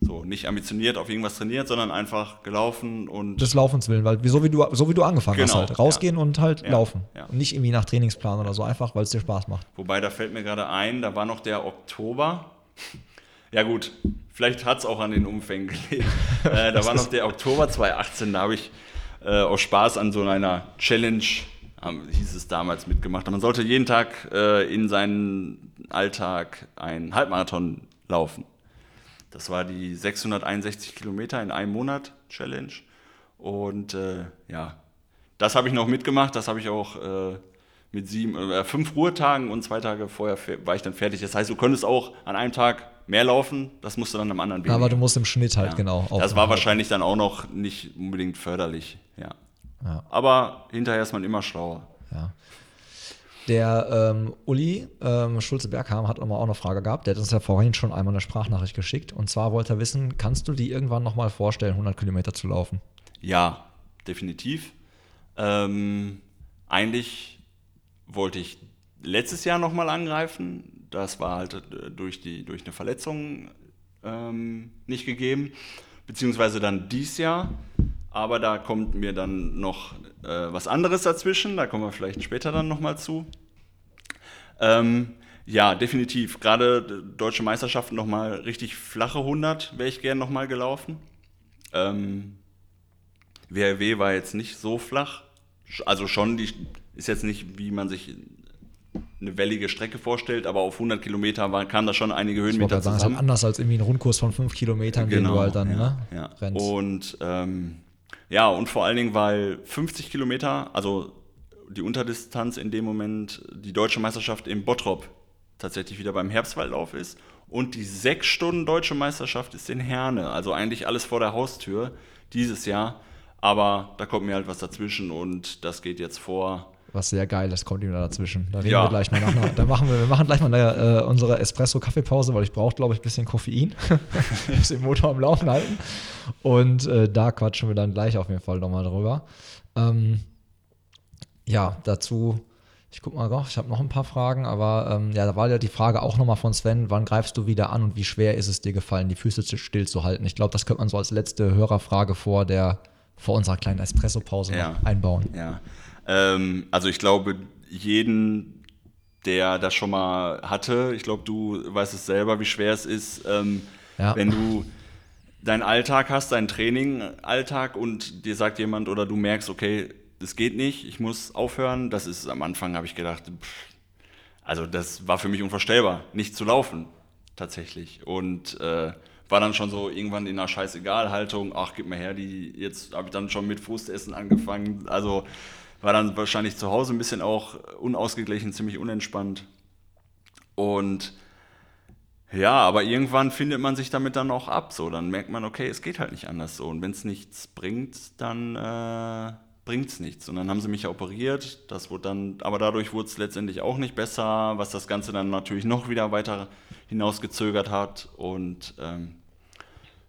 So, nicht ambitioniert auf irgendwas trainiert, sondern einfach gelaufen und Des Laufens willen, weil so wie du, so wie du angefangen hast, Genau, halt. Rausgehen und halt Ja, laufen. ja. Und nicht irgendwie nach Trainingsplan oder so, einfach weil es dir Spaß macht. Wobei, da fällt mir gerade ein, da war noch der Oktober. Ja gut, vielleicht hat es auch an den Umfängen gelegen. äh, da war noch der Oktober 2018, da habe ich äh, aus Spaß an so einer Challenge, hieß es damals, mitgemacht. Man sollte jeden Tag äh, in seinen Alltag einen Halbmarathon laufen. Das war die 661 Kilometer in einem Monat Challenge. Und äh, ja, das habe ich noch mitgemacht. Das habe ich auch äh, mit sieben, äh, fünf Ruhetagen und zwei Tage vorher war ich dann fertig. Das heißt, du konntest auch an einem Tag mehr laufen. Das musst du dann am anderen weniger. Aber du musst im Schnitt halt Ja. genau Das war wahrscheinlich dann auch noch nicht unbedingt förderlich. Ja. Ja. Aber hinterher ist man immer schlauer. Ja. Der ähm, Uli ähm, Schulze-Bergham hat nochmal auch eine Frage gehabt. Der hat uns ja vorhin schon einmal eine Sprachnachricht geschickt. Und zwar wollte er wissen, kannst du dir irgendwann nochmal vorstellen, 100 Kilometer zu laufen? Ja, definitiv. Ähm, eigentlich wollte ich letztes Jahr nochmal angreifen. Das war halt äh, durch, die, durch eine Verletzung ähm, nicht gegeben. Beziehungsweise dann dies Jahr. Aber da kommt mir dann noch äh, was anderes dazwischen. Da kommen wir vielleicht später dann nochmal zu. Ähm, ja, definitiv. Gerade deutsche Meisterschaften nochmal richtig flache 100 wäre ich gern nochmal gelaufen. Ähm, WRW war jetzt nicht so flach. Also schon, die ist jetzt nicht, wie man sich eine wellige Strecke vorstellt, aber auf 100 Kilometer war, kamen da schon einige Ich Höhenmeter gerade sagen, es ist halt zusammen. anders als irgendwie ein Rundkurs von 5 Kilometern, den du halt dann ja, ne, ja. rennst. Und ähm, ja, und vor allen Dingen, weil 50 Kilometer, also die Unterdistanz in dem Moment, die deutsche Meisterschaft im Bottrop tatsächlich wieder beim Herbstwaldlauf ist. Und die sechs Stunden deutsche Meisterschaft ist in Herne. Also eigentlich alles vor der Haustür dieses Jahr. Aber da kommt mir halt was dazwischen und das geht jetzt vor. Was sehr geil ist, kommt ihm da dazwischen. Da reden Ja. wir gleich mal nach. Da machen wir, wir machen gleich mal eine, äh, unsere Espresso-Kaffeepause, weil ich brauche, glaube ich, ein bisschen Koffein. ich muss den Motor am Laufen halten. Und äh, da quatschen wir dann gleich auf jeden Fall nochmal drüber. Ähm, ja, dazu, ich guck mal noch, ich habe noch ein paar Fragen, aber ähm, ja, da war ja die Frage auch nochmal von Sven, wann greifst du wieder an und wie schwer ist es dir gefallen, die Füße zu- still zu halten? Ich glaube, das könnte man so als letzte Hörerfrage vor der vor unserer kleinen Espresso-Pause Ja. einbauen. Ja. Ähm, also ich glaube, jeden, der das schon mal hatte, ich glaube, du weißt es selber, wie schwer es ist, ähm, Ja. wenn du deinen Alltag hast, deinen Training-Alltag und dir sagt jemand oder du merkst, okay, das geht nicht, ich muss aufhören. Das ist am Anfang, habe ich gedacht, pff, also das war für mich unvorstellbar, nicht zu laufen, tatsächlich. Und äh, war dann schon so irgendwann in einer Scheißegal-Haltung, ach, gib mir her, die, jetzt habe ich dann schon mit Frustessen angefangen. Also war dann wahrscheinlich zu Hause ein bisschen auch unausgeglichen, ziemlich unentspannt. Und ja, aber irgendwann findet man sich damit dann auch ab. So, dann merkt man, okay, es geht halt nicht anders so. Und wenn es nichts bringt, dann äh, bringt's nichts. Und dann haben sie mich ja operiert. Das wurde dann, aber dadurch wurde es letztendlich auch nicht besser, was das Ganze dann natürlich noch wieder weiter hinausgezögert hat. Und ähm,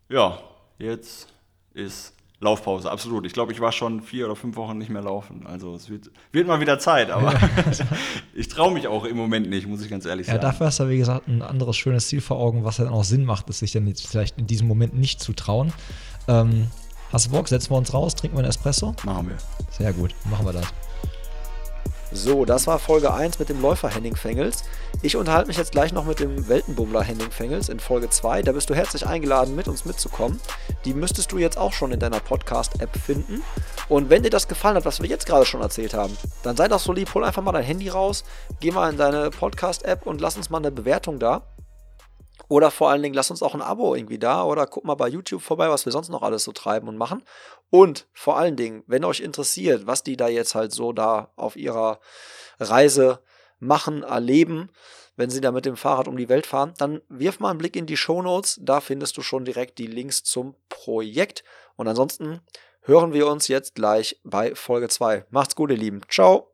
ja, jetzt ist Laufpause, absolut. Ich glaube, ich war schon vier oder fünf Wochen nicht mehr laufen. Also es wird, wird mal wieder Zeit, aber ich traue mich auch im Moment nicht, muss ich ganz ehrlich Ja, sagen. dafür hast du, wie gesagt, ein anderes schönes Ziel vor Augen, was ja dann auch Sinn macht, es sich dann jetzt vielleicht in diesem Moment nicht zu trauen. Ähm, hast du Bock? Setzen wir uns raus, trinken wir einen Espresso? Machen wir. Sehr gut, machen wir das. So, das war Folge 1 mit dem Läufer Henning Fengels. Ich unterhalte mich jetzt gleich noch mit dem Weltenbummler Henning Fengels in Folge 2. Da bist du herzlich eingeladen, mit uns mitzukommen. Die müsstest du jetzt auch schon in deiner Podcast-App finden. Und wenn dir das gefallen hat, was wir jetzt gerade schon erzählt haben, dann sei doch so lieb, hol einfach mal dein Handy raus, geh mal in deine Podcast-App und lass uns mal eine Bewertung da. Oder vor allen Dingen, lass uns auch ein Abo irgendwie da oder guck mal bei YouTube vorbei, was wir sonst noch alles so treiben und machen. Und vor allen Dingen, wenn euch interessiert, was die da jetzt halt so da auf ihrer Reise machen, erleben, wenn sie da mit dem Fahrrad um die Welt fahren, dann wirf mal einen Blick in die Shownotes. Da findest du schon direkt die Links zum Projekt. Und ansonsten hören wir uns jetzt gleich bei Folge 2. Macht's gut, ihr Lieben. Ciao.